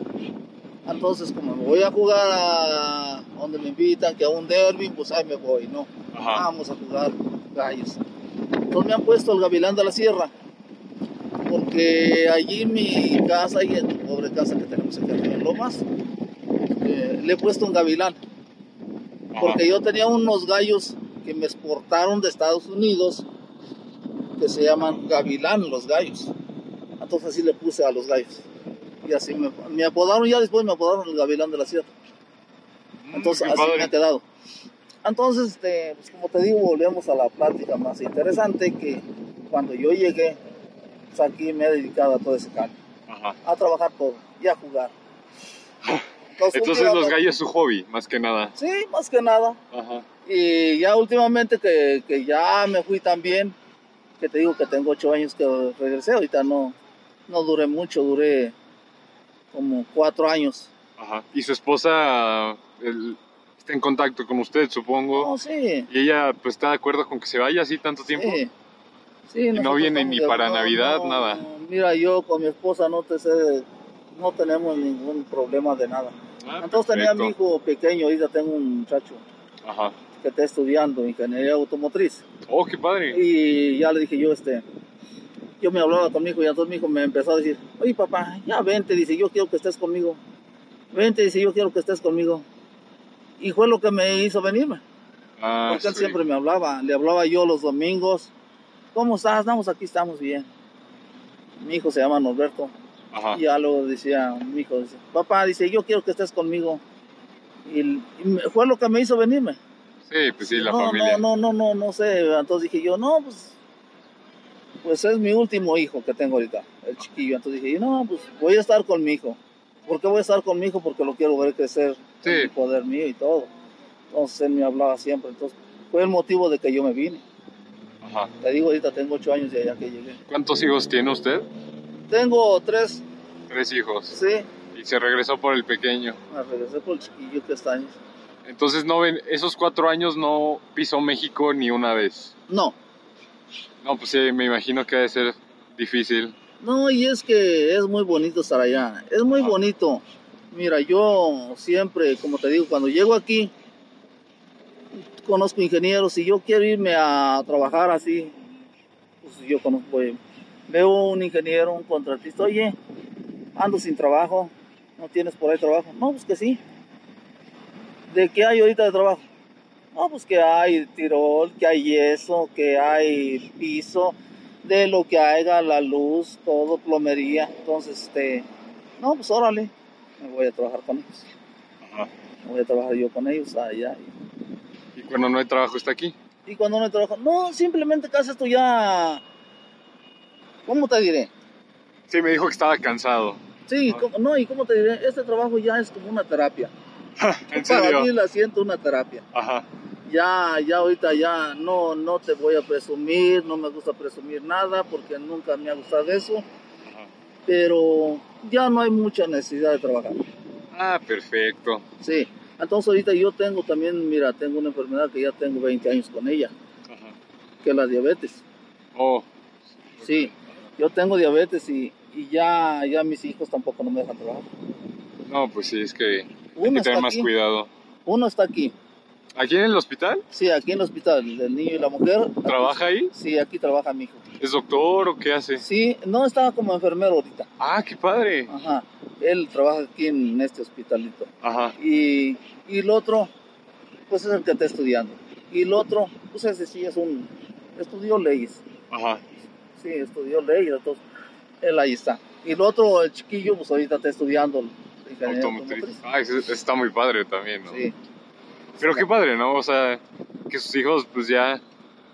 Entonces, como me voy a jugar a donde me invitan, que a un derby, pues ahí me voy, ¿no? Ajá. Vamos a jugar gallos. Entonces me han puesto el Gavilán de la Sierra, porque allí mi casa, y en la pobre casa que tenemos aquí en Lomas, eh, le he puesto un gavilán. Porque yo tenía unos gallos que me exportaron de Estados Unidos que se llaman gavilán los gallos. Entonces así le puse a los gallos. Y así me, me apodaron, ya después me apodaron el gavilán de la sierra. Mm, Entonces así padre. me ha quedado. Entonces, este, pues como te digo, volvemos a la plática más interesante que cuando yo llegué, pues aquí me he dedicado a todo ese cambio, Ajá. a trabajar todo y a jugar. Entonces, Entonces los gallos es su hobby, más que nada. Sí, más que nada. Ajá. Y ya últimamente que, que ya me fui también, que te digo que tengo ocho años que regresé, ahorita no, no duré mucho, duré como cuatro años. Ajá. Y su esposa el- está en contacto con usted, supongo. No, sí. Y ella pues está de acuerdo con que se vaya así tanto tiempo. Sí. Sí, no viene ni para Navidad, nada. Mira, yo con mi esposa no te sé, no tenemos ningún problema de nada. Ah, Entonces tenía a mi hijo pequeño, ahorita tengo un muchacho Ajá. que está estudiando ingeniería automotriz. Oh, qué padre. Y ya le dije yo, este, yo me hablaba con mi hijo y entonces mi hijo me empezó a decir, oye papá, ya vente, dice, yo quiero que estés conmigo. Vente, dice, yo quiero que estés conmigo. Y fue lo que me hizo venirme. Ah, Porque él sí. siempre me hablaba. Le hablaba yo los domingos. ¿Cómo estás? Estamos aquí, estamos bien. Mi hijo se llama Norberto. Ajá. Y ya luego decía, mi hijo dice, papá, dice, yo quiero que estés conmigo. Y, y fue lo que me hizo venirme. Sí, pues sí, la no, familia. no, no, no, no, no sé. Entonces dije yo, no, pues, pues es mi último hijo que tengo ahorita, el chiquillo. Entonces dije, no, pues voy a estar con mi hijo. ¿Por qué voy a estar con mi hijo? Porque lo quiero ver crecer Sí. el poder mío y todo. Entonces él me hablaba siempre. Entonces fue el motivo de que yo me vine. Ajá. Te digo, ahorita tengo ocho años de allá que llegué. ¿Cuántos hijos tiene usted? Tengo tres, Tres hijos. sí. Y se regresó por el pequeño. Me regresé por el chiquillo que está ahí. Entonces, no ven, esos cuatro años no pisó México ni una vez. No, No, pues sí, me imagino que debe ser difícil. No, y es que es muy bonito estar allá. Es muy Ajá. bonito. Mira, yo siempre, como te digo, cuando llego aquí, conozco ingenieros y yo quiero irme a trabajar así. Pues yo conozco, voy- veo un ingeniero, un contratista, oye, ando sin trabajo, ¿no tienes por ahí trabajo? No, pues que sí. ¿De qué hay ahorita de trabajo? No, pues que hay tirol, que hay yeso, que hay piso, de lo que haya, la luz, todo, plomería. Entonces, este, no, pues órale, me voy a trabajar con ellos. Ajá. Me voy a trabajar yo con ellos allá. Y cuando no hay trabajo está aquí. Y cuando no trabajo, no, simplemente haces tú ya, ¿cómo te diré? Sí, me dijo que estaba cansado. Sí, Ah. ¿cómo- no, y cómo te diré, este trabajo ya es como una terapia. ¿En Para mí serio? la siento una terapia. Ajá. Ya, ya ahorita ya no, no te voy a presumir, no me gusta presumir nada porque nunca me ha gustado eso, Ajá. pero ya no hay mucha necesidad de trabajar. Ah, perfecto. Sí, entonces ahorita yo tengo también, mira, tengo una enfermedad que ya tengo 20 años con ella, Ajá. que es la diabetes. Oh, Sí, yo tengo diabetes y, y ya, ya mis hijos tampoco no me dejan trabajar. no, pues sí, es que hay Uno que está tener más aquí, cuidado. uno está aquí, ¿Aquí en el hospital? sí, aquí en el hospital, el niño y la mujer. ¿Trabaja ahí? Sí, aquí trabaja mi hijo. ¿Es doctor o qué hace? Sí, no estaba como enfermero ahorita. Ah, qué padre. Ajá, él trabaja aquí en este hospitalito. Ajá. Y, y el otro, pues es el que está estudiando. Y el otro, pues ese sí es un, estudió leyes. Ajá. Sí, estudió leyes, entonces él ahí está. Y el otro, el chiquillo, pues ahorita está estudiando Automotriz. Ah, está muy padre también, ¿no? Sí, Pero qué padre, ¿no? O sea, que sus hijos pues ya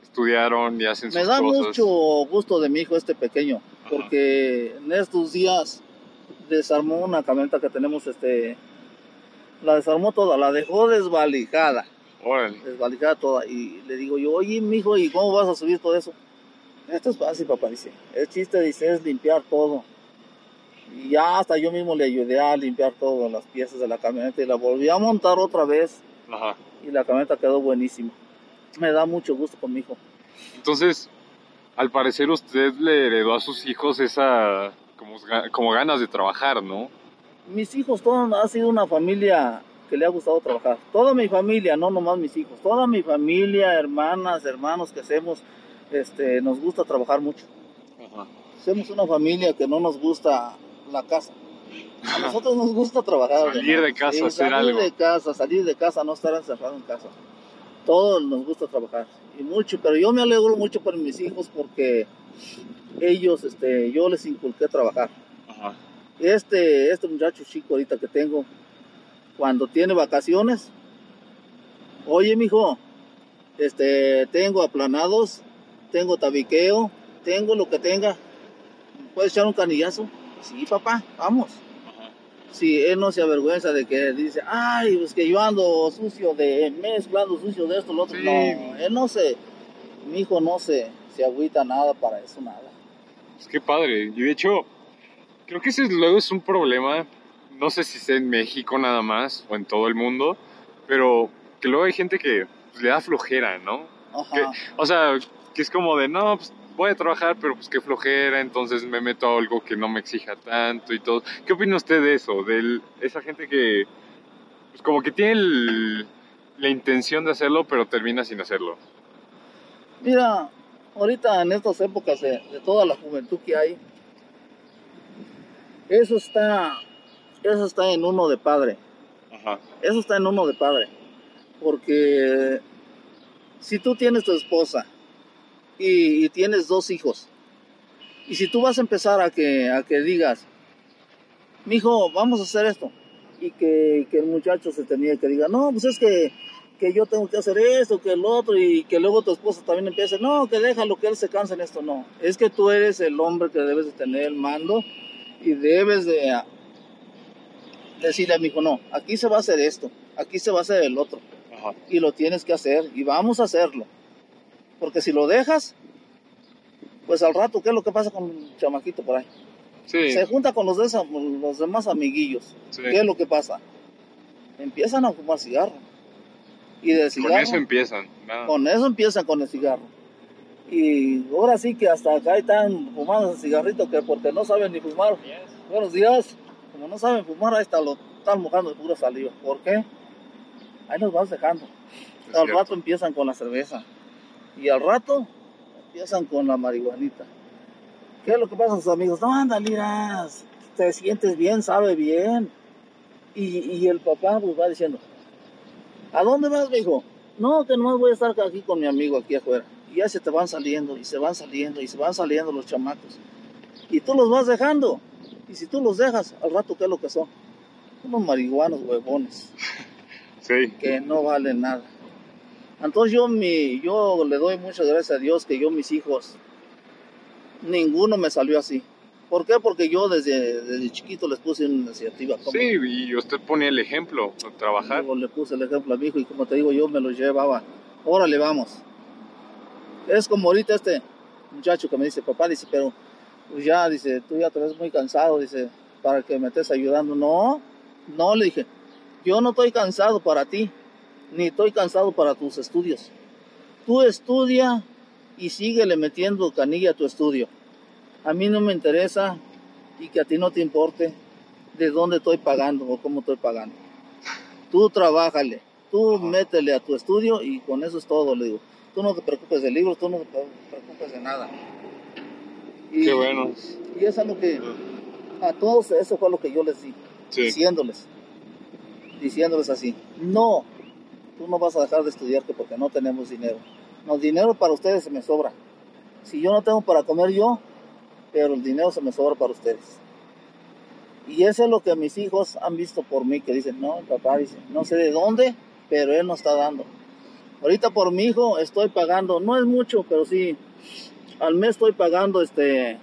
estudiaron y hacen sus me da cosas. mucho gusto de mi hijo este pequeño, Ajá. porque en estos días desarmó una camioneta que tenemos, este, la desarmó toda, la dejó desvalijada. Órale. desvalijada toda. Y le digo yo, oye, mijo, ¿y cómo vas a subir todo eso? Esto es fácil, papá, dice. El chiste, dice, es limpiar todo. Y ya hasta yo mismo le ayudé a limpiar todas las piezas de la camioneta y la volví a montar otra vez Ajá. y la camioneta quedó buenísima. Me da mucho gusto con mi hijo. Entonces, al parecer usted le heredó a sus hijos esa como, como ganas de trabajar, ¿no? Mis hijos, todos, ha sido una familia que le ha gustado trabajar. Toda mi familia, no nomás mis hijos. Toda mi familia, hermanas, hermanos que hacemos, este, nos gusta trabajar mucho. Ajá. Somos una familia que no nos gusta la casa. A nosotros nos gusta trabajar. Salir ¿no? de casa, Sí, hacer salir algo. de casa, salir de casa, no estar encerrado en casa. Todos nos gusta trabajar y mucho, pero yo me alegro mucho por mis hijos porque ellos, este, yo les inculqué trabajar. Ajá. Este, este muchacho chico ahorita que tengo, cuando tiene vacaciones, oye mijo, este, tengo aplanados, tengo tabiqueo, tengo lo que tenga, ¿puedes echar un canillazo? Sí, papá, vamos. Ajá. Si él no se avergüenza de que dice, ay, pues que yo ando sucio de mezclando sucio de esto, lo otro. Sí. No, él no se, mi hijo no se, se agüita nada para eso, nada. Que padre. Y de hecho, creo que ese luego es un problema. No sé si sea en México nada más o en todo el mundo, pero que luego hay gente que pues, le da flojera, ¿no? Ajá. O sea, que es como de, no, pues voy a trabajar, pero pues qué flojera, entonces me meto a algo que no me exija tanto y todo. ¿Qué opina usted de eso? De esa gente que, pues como que tiene el- la intención de hacerlo, pero termina sin hacerlo. Mira, ahorita en estas épocas de, de toda la juventud que hay, eso está, eso está en uno de padre. Ajá. Eso está en uno de padre. Porque si tú tienes tu esposa y, y tienes dos hijos, y si tú vas a empezar a que, a que digas, mijo, vamos a hacer esto, y que, que el muchacho se tenía que diga, no, pues es que, que yo tengo que hacer esto, que el otro, y que luego tu esposa también empiece, no, que déjalo, que él se canse en esto, no. Es que tú eres el hombre que debes de tener el mando y debes de ah, decirle a mi hijo, no, aquí se va a hacer esto, aquí se va a hacer el otro, Ajá. y lo tienes que hacer, y vamos a hacerlo. Porque si lo dejas, pues al rato, ¿qué es lo que pasa con el chamaquito por ahí? Sí, Se junta con los, de demás amiguillos. sí. ¿Qué es lo que pasa? Empiezan a fumar cigarro. Y del Con cigarro, eso empiezan. nada. con eso empiezan con el cigarro. Y ahora sí que hasta acá están fumando el cigarrito que porque no saben ni fumar. Buenos días. Como no saben fumar, ahí está, lo están mojando de pura saliva. ¿Por qué? Ahí nos vas dejando. Es al cierto. rato empiezan con la cerveza. Y al rato empiezan con la marihuanita. ¿Qué es lo que pasa sus amigos? No, anda, miras, te sientes bien, sabe bien. Y, y el papá pues va diciendo, ¿a dónde vas, mijo? No, que nomás voy a estar aquí con mi amigo aquí afuera. Y ya se te van saliendo, y se van saliendo, y se van saliendo los chamacos. Y tú los vas dejando. Y si tú los dejas, al rato, ¿qué es lo que son? Unos marihuanos huevones Sí, que no vale nada. Entonces yo, mi, yo le doy muchas gracias a Dios que yo mis hijos, ninguno me salió así. ¿Por qué? Porque yo desde, desde chiquito les puse una iniciativa. Como, sí, y usted pone el ejemplo, a trabajar. Yo le puse el ejemplo a mi hijo y como te digo, yo me lo llevaba. Órale, vamos. Es como ahorita este muchacho que me dice, papá, dice, pero pues ya, dice, tú ya te ves muy cansado, dice, para que me estés ayudando. No, no, le dije, yo no estoy cansado para ti, ni estoy cansado para tus estudios. Tú estudia y síguele metiendo canilla a tu estudio. A mí no me interesa y que a ti no te importe de dónde estoy pagando o cómo estoy pagando. Tú trabájale, tú Ajá. métele a tu estudio y con eso es todo, le digo. Tú no te preocupes de libros, tú no te preocupes de nada. Y, Qué bueno. Y eso es lo que, a todos eso fue lo que yo les di, Sí, diciéndoles, diciéndoles así, no, tú no vas a dejar de estudiar que porque no tenemos dinero. No, dinero para ustedes se me sobra. Si yo no tengo para comer yo, pero el dinero se me sobra para ustedes. Y eso es lo que mis hijos han visto por mí, que dicen, no, el papá dice, no sé de dónde, pero él no está dando. Ahorita por mi hijo estoy pagando, no es mucho, pero sí, al mes estoy pagando este,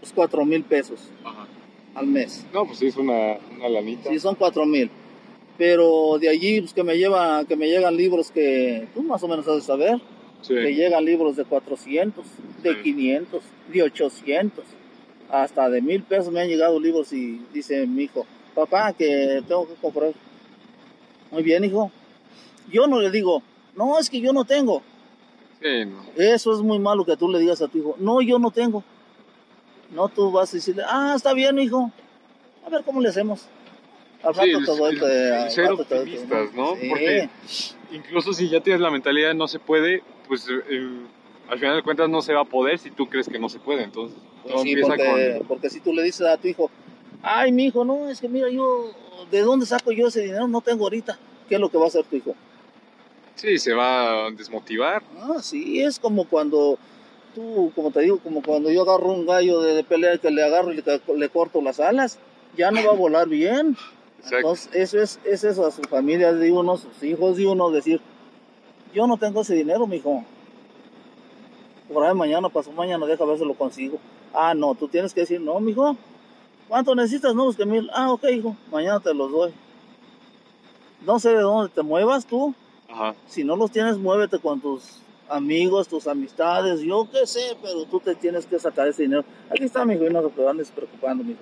pues cuatro mil pesos Ajá. al mes. No, pues sí, es una, una lanita. Sí, son cuatro mil. Pero de allí, pues que me lleva, que me llegan libros que tú más o menos has de saber, Sí. llegan libros de 400, de Sí. 500, de 800, hasta de mil pesos me han llegado libros y dice mi hijo, papá, que tengo que comprar. Muy bien, hijo. Yo no le digo, no, es que yo no tengo. Sí, no. Eso es muy malo que tú le digas a tu hijo, no, yo no tengo. No, tú vas a decirle, ah, está bien, hijo. A ver cómo le hacemos. Al Sí, rato te doy, el- te- el al ser rato te doy- optimistas, ¿no? Sí. Porque- Incluso si ya tienes la mentalidad de no se puede, pues eh, al final de cuentas no se va a poder si tú crees que no se puede. Entonces, Pues todo sí, empieza porque, con... porque si tú le dices a tu hijo, ay, mi hijo, no, es que mira, yo, ¿de dónde saco yo ese dinero? No tengo ahorita. ¿Qué es lo que va a hacer tu hijo? Sí, se va a desmotivar. Ah, sí, es como cuando tú, como te digo, como cuando yo agarro un gallo de, de pelea que le agarro y le, le corto las alas, ya no va a volar bien. Exacto. Entonces, eso es, es eso a su familia de uno, sus hijos de uno, decir, yo no tengo ese dinero, mijo. Por ahí mañana, pasó mañana, deja ver si lo consigo. Ah, no, tú tienes que decir, no, mijo, ¿cuánto necesitas? No, es que mil. Ah, ok, hijo, mañana te los doy. No sé de dónde te muevas tú. Ajá. Si no los tienes, muévete con tus amigos, tus amistades, yo qué sé, pero tú te tienes que sacar ese dinero. Aquí está, mijo, y no te andes preocupando, mijo.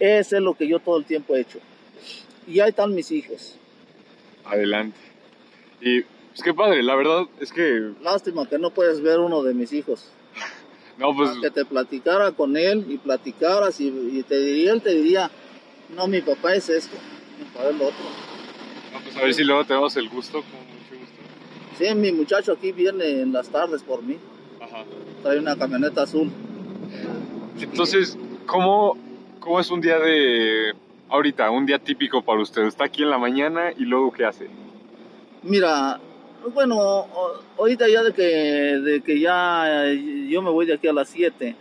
Ese es lo que yo todo el tiempo he hecho. Y ahí están mis hijos. Adelante. Y pues qué padre, la verdad es que... Lástima que no puedes ver uno de mis hijos. No, pues... Que te platicara con él y platicaras y, y te diría, él te diría, no, mi papá es esto, mi papá es lo otro. no, pues, a ver si luego tenemos el gusto, con mucho gusto. Sí, mi muchacho aquí viene en las tardes por mí. Ajá. Trae una camioneta azul. Entonces, ¿cómo, ¿cómo es un día de... Ahorita, un día típico para usted? Está aquí en la mañana y luego ¿qué hace? Mira, Bueno, ahorita ya de que, de que ya yo me voy de aquí a las 7,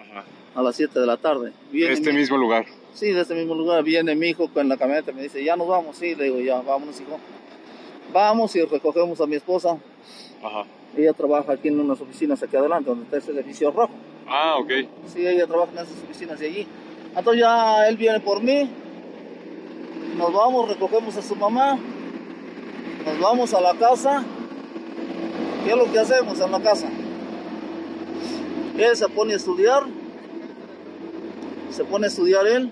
Ajá. a las 7 de la tarde. Viene este mi- mismo lugar. Sí, de este mismo lugar. Viene mi hijo con la camioneta me dice, ya nos vamos. Sí, le digo, ya, vámonos, hijo. Vamos y recogemos a mi esposa. Ajá. Ella trabaja aquí en unas oficinas aquí adelante, donde está ese edificio rojo. Ah, ok. Sí, ella trabaja en esas oficinas de allí. Entonces ya él viene por mí. Nos vamos, recogemos a su mamá. Nos vamos a la casa. ¿Qué es lo que hacemos en la casa? Él se pone a estudiar. Se pone a estudiar él.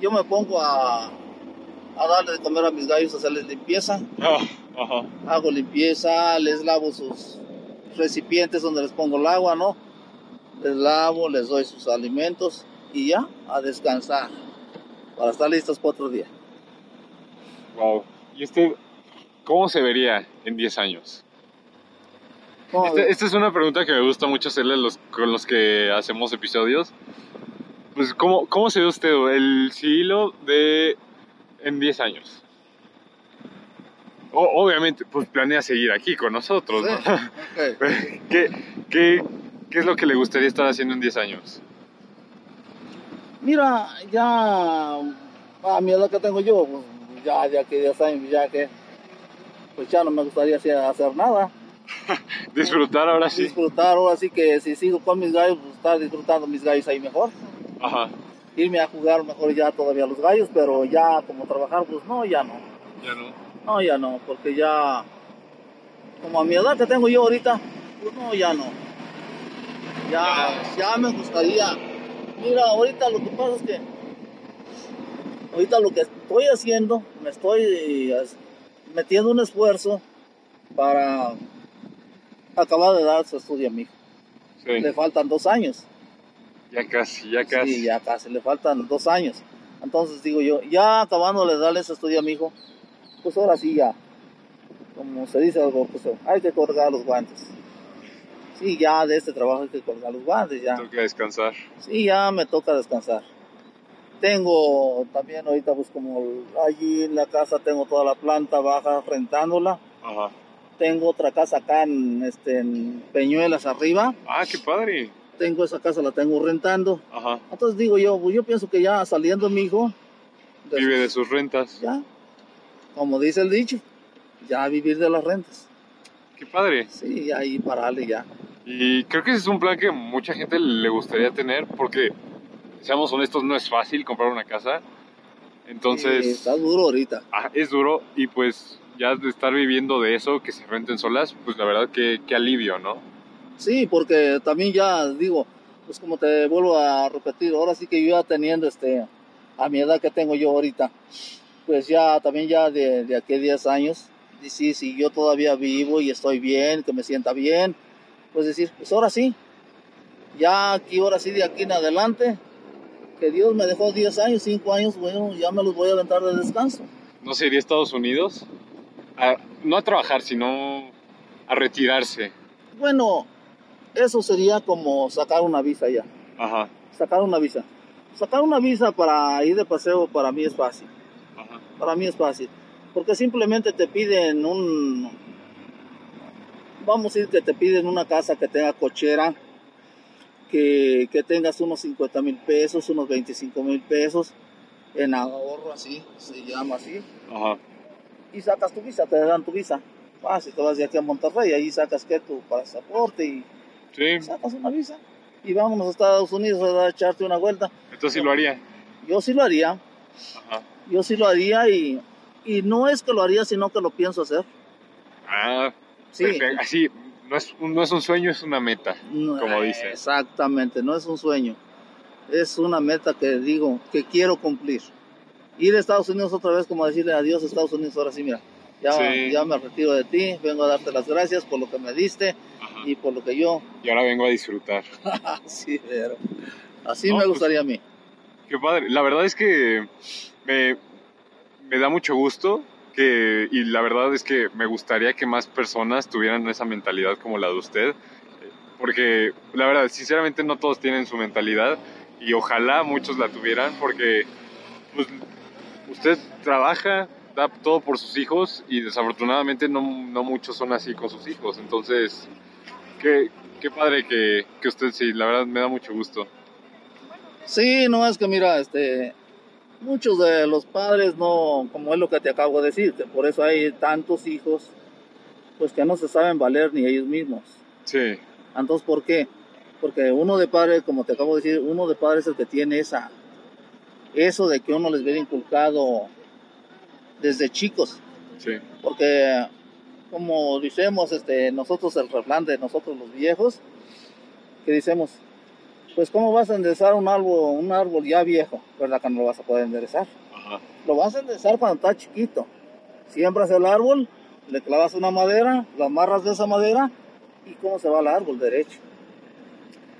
Yo me pongo a, a darle de comer a mis gallos, a hacerles limpieza. Ajá. Hago limpieza, les lavo sus recipientes donde les pongo el agua, ¿no? Les lavo, les doy sus alimentos y ya, a descansar. Para estar listos para otro día. Wow. ¿Y este cómo se vería en 10 años? ¿Cómo Este- ves? esta es una pregunta que me gusta mucho hacerle los, con los que hacemos episodios. Pues, ¿cómo, cómo se ve usted el siglo de en 10 años? O- obviamente, pues planea seguir aquí con nosotros, Sí, ¿no? ok. ¿Qué, qué, qué es lo que le gustaría estar haciendo en 10 años? Mira, ya a mi edad que tengo yo, pues, ya, ya que 10 años, ya que, pues ya no me gustaría hacer, hacer nada. Disfrutar ahora sí. Disfrutar, ahora sí que si sigo con mis gallos, pues estar disfrutando mis gallos ahí mejor. Ajá. Irme a jugar mejor ya todavía los gallos, pero ya como trabajar, pues no, ya no. Ya no. No, ya no, porque ya, como a mi edad que tengo yo ahorita, pues no, ya no. Ya, ya me gustaría. Mira, ahorita lo que pasa es que, ahorita lo que estoy haciendo, me estoy metiendo un esfuerzo para acabar de dar su estudio a mi hijo. Sí. Le faltan dos años. Ya casi, ya casi. Sí, ya casi, le faltan dos años. Entonces digo yo, ya acabándole de darle ese estudio a mi hijo, pues ahora sí ya, como se dice algo, pues hay que colgar los guantes. Sí, ya de este trabajo hay que colgar los guantes, ya. Tengo que descansar. Sí, ya me toca descansar. Tengo también ahorita, pues como allí en la casa tengo toda la planta baja rentándola. Ajá. Tengo otra casa acá en, este, en Peñuelas arriba. Ah, qué padre. Tengo esa casa, la tengo rentando. Ajá. Entonces digo yo, pues yo pienso que ya saliendo mi hijo, de- Vive de sus rentas. ya, como dice el dicho, ya vivir de las rentas. Qué padre. Sí, ahí pararle ya. Y creo que ese es un plan que mucha gente le gustaría tener porque, seamos honestos, no es fácil comprar una casa. Sí, Entonces, está duro ahorita. ah, es duro y pues ya de estar viviendo de eso, que se renten solas, pues la verdad que, que alivio, ¿no? Sí, porque también ya digo, pues como te vuelvo a repetir, ahora sí que yo ya teniendo este, a mi edad que tengo yo ahorita, pues ya también ya de, de aquí a 10 años, y sí, si yo todavía vivo y estoy bien, que me sienta bien, pues decir, pues ahora sí, ya aquí, ahora sí, de aquí en adelante, que Dios me dejó 10 años, 5 años, bueno, ya me los voy a aventar de descanso. ¿No se iría a Estados Unidos? A- no a trabajar, sino a retirarse. Bueno, eso sería como sacar una visa ya. Ajá, sacar una visa. Sacar una visa para ir de paseo para mí es fácil. ajá. Para mí es fácil. Porque simplemente te piden un... Vamos a decir que te piden una casa que tenga cochera, que, que tengas unos 50 mil pesos, unos 25 mil pesos en ahorro así, se llama así. Ajá. Y sacas tu visa, te dan tu visa. Fácil, te vas de aquí a Monterrey, ahí sacas que tu pasaporte y Sí, sacas una visa. Y vámonos a Estados Unidos a echarte una vuelta. entonces sí lo haría. Yo sí lo haría, Ajá. yo sí lo haría y, y no es que lo haría, sino que lo pienso hacer. Ah, Sí, perfecto. Así, no es, un- no es un sueño, es una meta, No, como dice. Exactamente, no es un sueño, es una meta que digo que quiero cumplir. Ir a Estados Unidos otra vez, como decirle adiós a Estados Unidos, ahora sí, mira, ya, Sí. ya me retiro de ti, vengo a darte las gracias por lo que me diste Ajá. y por lo que yo, Y ahora vengo a disfrutar. así, pero así No, me pues, gustaría a mí. Qué padre. La verdad es que me, me da mucho gusto que, y la verdad es que me gustaría que más personas tuvieran esa mentalidad como la de usted, eh, porque la verdad, sinceramente no todos tienen su mentalidad y ojalá muchos la tuvieran porque pues, usted trabaja, da todo por sus hijos y desafortunadamente no, no muchos son así con sus hijos. Entonces, qué, qué padre que, que usted sí, la verdad me da mucho gusto. Sí, no es que mira, este, muchos de los padres no, como es lo que te acabo de decir, por eso hay tantos hijos, pues que no se saben valer ni ellos mismos. Sí, Entonces, ¿por qué? Porque uno de padre, como te acabo de decir, uno de padre es el que tiene esa, eso de que uno les viene inculcado desde chicos. sí, Porque, como decimos, este, nosotros el refrán de nosotros los viejos, que decimos, pues ¿cómo vas a enderezar un árbol, un árbol ya viejo? ¿Verdad que no lo vas a poder enderezar? ajá, Lo vas a enderezar cuando está chiquito. Siembras el árbol, le clavas una madera, lo amarras de esa madera y cómo se va el árbol derecho.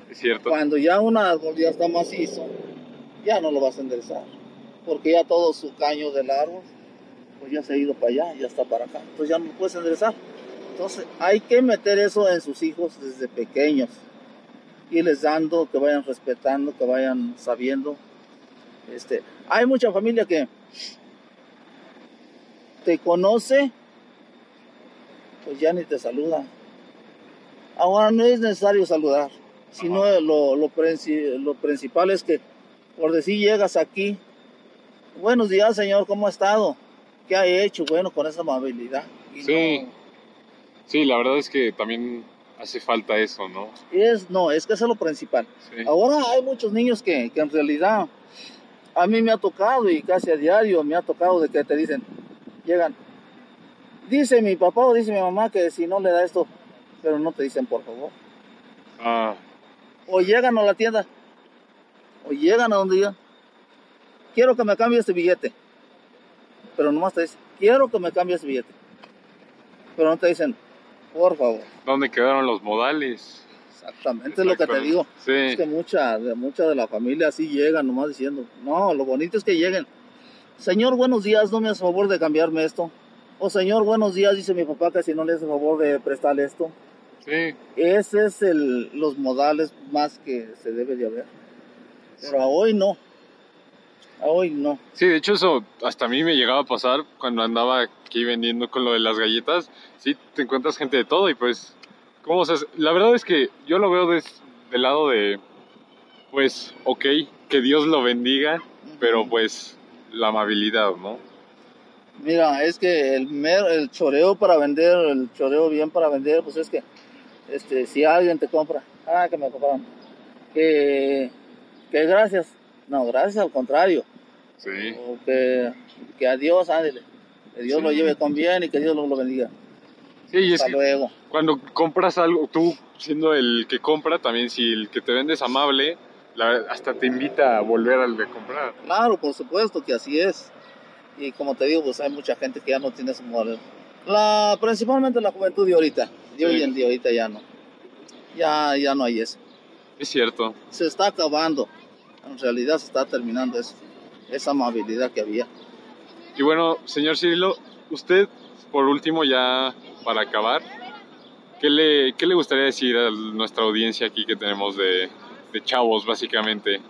es cierto. Cuando ya un árbol ya está macizo, ya no lo vas a enderezar. Porque ya todo su caño del árbol, pues ya se ha ido para allá, ya está para acá. Entonces ya no lo puedes enderezar. Entonces hay que meter eso en sus hijos desde pequeños. Irles dando, que vayan respetando, que vayan sabiendo. Este, hay mucha familia que te conoce, pues ya ni te saluda. Ahora no es necesario saludar, sino lo, lo, princi- lo principal es que por decir llegas aquí, buenos días señor, ¿cómo ha estado? ¿Qué ha hecho? Bueno, con esa amabilidad. Y Sí. no- Sí, la verdad es que también hace falta eso, ¿no? es, no, es que eso es lo principal. Sí, Ahora hay muchos niños que, que en realidad a mí me ha tocado y casi a diario me ha tocado de que te dicen, llegan, dice mi papá o dice mi mamá que si no le da esto, pero no te dicen por favor. ah, O llegan a la tienda, o llegan a donde yo, quiero que me cambie este billete. Pero nomás te dicen, quiero que me cambie este billete. Pero no te dicen, por favor. ¿dónde quedaron los modales? Exactamente es lo que te digo. Sí, Es que mucha de, mucha de la familia así llegan nomás diciendo, no, lo bonito es que lleguen. Señor, buenos días, no me hace favor de cambiarme esto. O señor, buenos días, dice mi papá que si no le hace favor de prestarle esto. sí, Ese es el, los modales más que se debe de haber. Pero a hoy no. Hoy no. Sí, de hecho eso hasta a mí me llegaba a pasar cuando andaba aquí vendiendo con lo de las galletas. Sí, te encuentras gente de todo y pues, ¿cómo se hace? La verdad es que yo lo veo des- del lado de, pues, ok, que Dios lo bendiga, pero pues la amabilidad, ¿no? Mira, es que el, mer- el choreo para vender, el choreo bien para vender, pues es que este, si alguien te compra, ah, que me compraron, que, que gracias, no, gracias al contrario, Sí, que, que a Dios, ándele, que Dios Sí. lo lleve con bien y que Dios lo, lo bendiga. sí y es Hasta que luego. cuando compras algo, tú siendo el que compra, también si el que te vende es amable, la- hasta te invita a volver al de comprar. Claro, por supuesto que así es. Y como te digo, pues hay mucha gente que ya no tiene ese modelo. La, principalmente la juventud de ahorita, de hoy Sí. en día, ahorita ya no. Ya, ya no hay eso. Es cierto. Se está acabando. En realidad se está terminando eso. Esa amabilidad que había. Y bueno, señor Cirilo, usted, por último, ya para acabar, ¿qué le, qué le gustaría decir a nuestra audiencia aquí que tenemos de, de chavos, básicamente?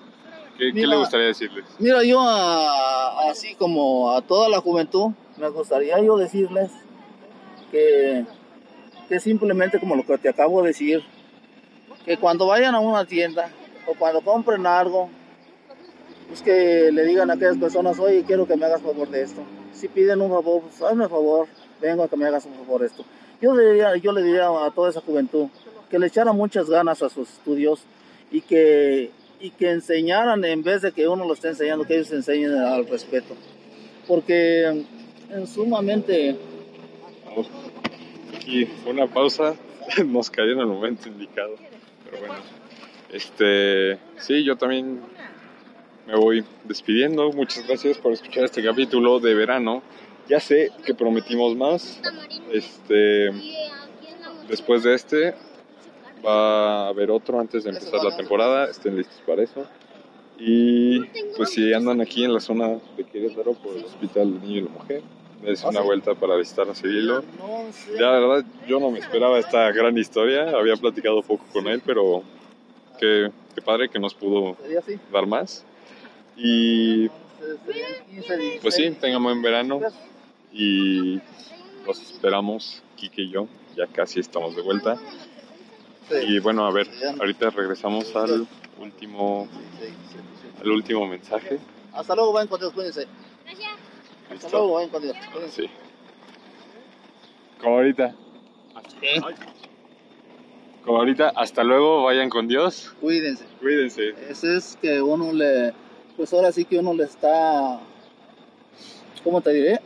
¿Qué, qué Mira. le gustaría decirles? Mira, yo a- así como a toda la juventud, me gustaría yo decirles que, que simplemente como lo que te acabo de decir, que cuando vayan a una tienda o cuando compren algo, pues que le digan a aquellas personas, oye, quiero que me hagas favor de esto. Si piden un favor, pues hazme favor, vengo a que me hagas un favor de esto. Yo le diría, yo le diría a toda esa juventud que le echara muchas ganas a sus estudios y que, y que enseñaran en vez de que uno lo esté enseñando, que ellos enseñen al respeto. Porque en sumamente. Aquí una pausa, nos cayó en el momento indicado, pero bueno. Este, sí, yo también me voy despidiendo. Muchas gracias por escuchar este capítulo de verano. Ya sé que prometimos más. Este, después de este va a haber otro antes de empezar la temporada. Estén listos para eso. Y pues si andan aquí en la zona de Querétaro por el Hospital del Niño y la Mujer, ¿Ah, una vuelta para visitar a Cirilo. Ya, la verdad, yo no me esperaba esta gran historia. Había platicado poco con él, pero qué, qué padre que nos pudo dar más. Y Serían 15, 16. pues sí, tengan buen verano. y los esperamos, Kike y yo, ya casi estamos de vuelta. Sí. Y bueno, a ver, ahorita regresamos al último, al último mensaje. Hasta luego, vayan con Dios, cuídense. Hasta ¿Listo? luego, vayan con Dios. Cuídense. Sí. Como ahorita. Como ahorita, hasta luego, vayan con Dios. Cuídense. Cuídense. Ese es que uno le, pues ahora sí que uno le está, ¿cómo te diré?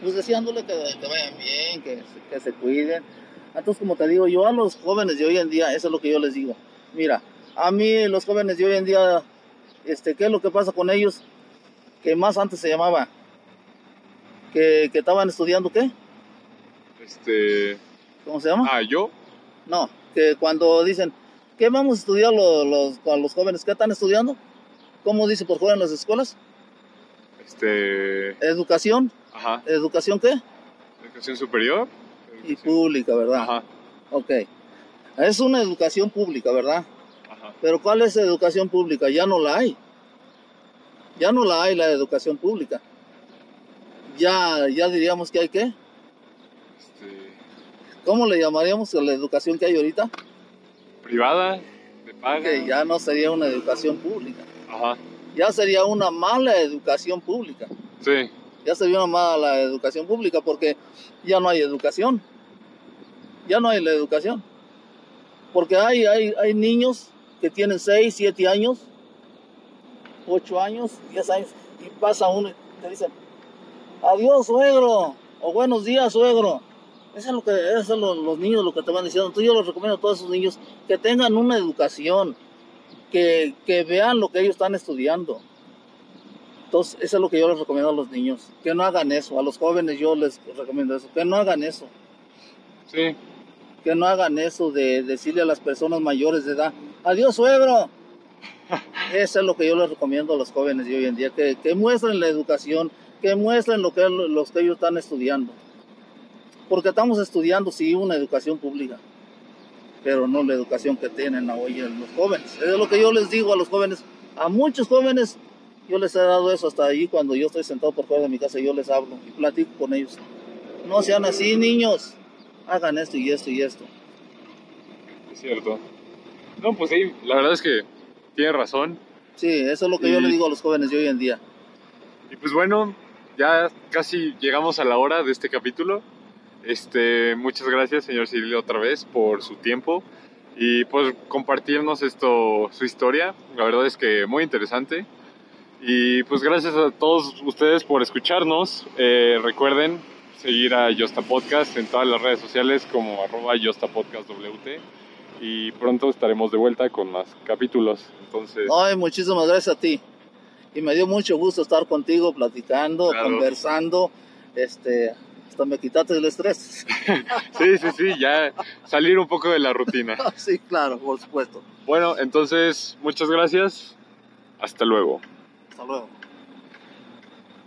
Pues deseándole que, que vayan bien, que, se- que se cuiden. Entonces, como te digo, yo a los jóvenes de hoy en día, eso es lo que yo les digo. Mira, a mí los jóvenes de hoy en día, este, ¿qué es lo que pasa con ellos? Que más antes se llamaba, que, que estaban estudiando, ¿qué? Este. ¿Cómo se llama? Ah, yo. No, que cuando dicen, ¿qué vamos a estudiar los, los, con los jóvenes? ¿Qué están estudiando? ¿Cómo dice por fuera en las escuelas? Este. Educación, Ajá. ¿educación qué? Educación superior. Y pública, ¿verdad? Ajá. Ok. Es una educación pública, ¿verdad? Ajá. Pero ¿cuál es educación pública? Ya no la hay. Ya no la hay la educación pública. Ya, ya diríamos que hay qué? Este. ¿Cómo le llamaríamos a la educación que hay ahorita? Privada. De paga. Que ya no sería una educación pública. Ajá. Ya sería una mala educación pública. Sí. ya se vio mala la educación pública porque ya no hay educación. Ya no hay la educación. Porque hay, hay, hay niños que tienen 6, 7 años, 8 años, 10 años, y pasa uno y te dicen, adiós suegro, o buenos días suegro. Eso es lo que eso es lo- los niños lo que te van diciendo. Entonces yo les recomiendo a todos esos niños que tengan una educación, que, que vean lo que ellos están estudiando. Entonces, eso es lo que yo les recomiendo a los niños, que no hagan eso. A los jóvenes yo les recomiendo eso, que no hagan eso. Sí. Que no hagan eso de decirle a las personas mayores de edad, adiós suegro. Eso es lo que yo les recomiendo a los jóvenes de hoy en día, que, que muestren la educación, que muestren lo que, los que ellos están estudiando. Porque estamos estudiando, sí, una educación pública, pero no la educación que tienen hoy los jóvenes. Es lo que yo les digo a los jóvenes. A muchos jóvenes yo les he dado eso hasta allí cuando yo estoy sentado por fuera de mi casa, yo les hablo y platico con ellos. No sean así, niños. Hagan esto y esto y esto. Es cierto. No, pues sí, la verdad es que tiene razón. Sí, eso es lo que yo Y- le digo a los jóvenes de hoy en día. Y pues bueno, ya casi llegamos a la hora de este capítulo. Este, muchas gracias, señor Cirilo, otra vez por su tiempo y por compartirnos esto, su historia. La verdad es que muy interesante. Y pues gracias a todos ustedes por escucharnos. Eh, recuerden seguir a Yosta Podcast en todas las redes sociales como arroba Yosta Podcast WT. Y pronto estaremos de vuelta con más capítulos. Entonces, Ay, muchísimas gracias a ti. Y me dio mucho gusto estar contigo, platicando, Claro. conversando. Este, hasta me quitaste el estrés. sí, sí, sí, ya salir un poco de la rutina. sí, claro, por supuesto. Bueno, entonces, muchas gracias. Hasta luego. Hasta luego.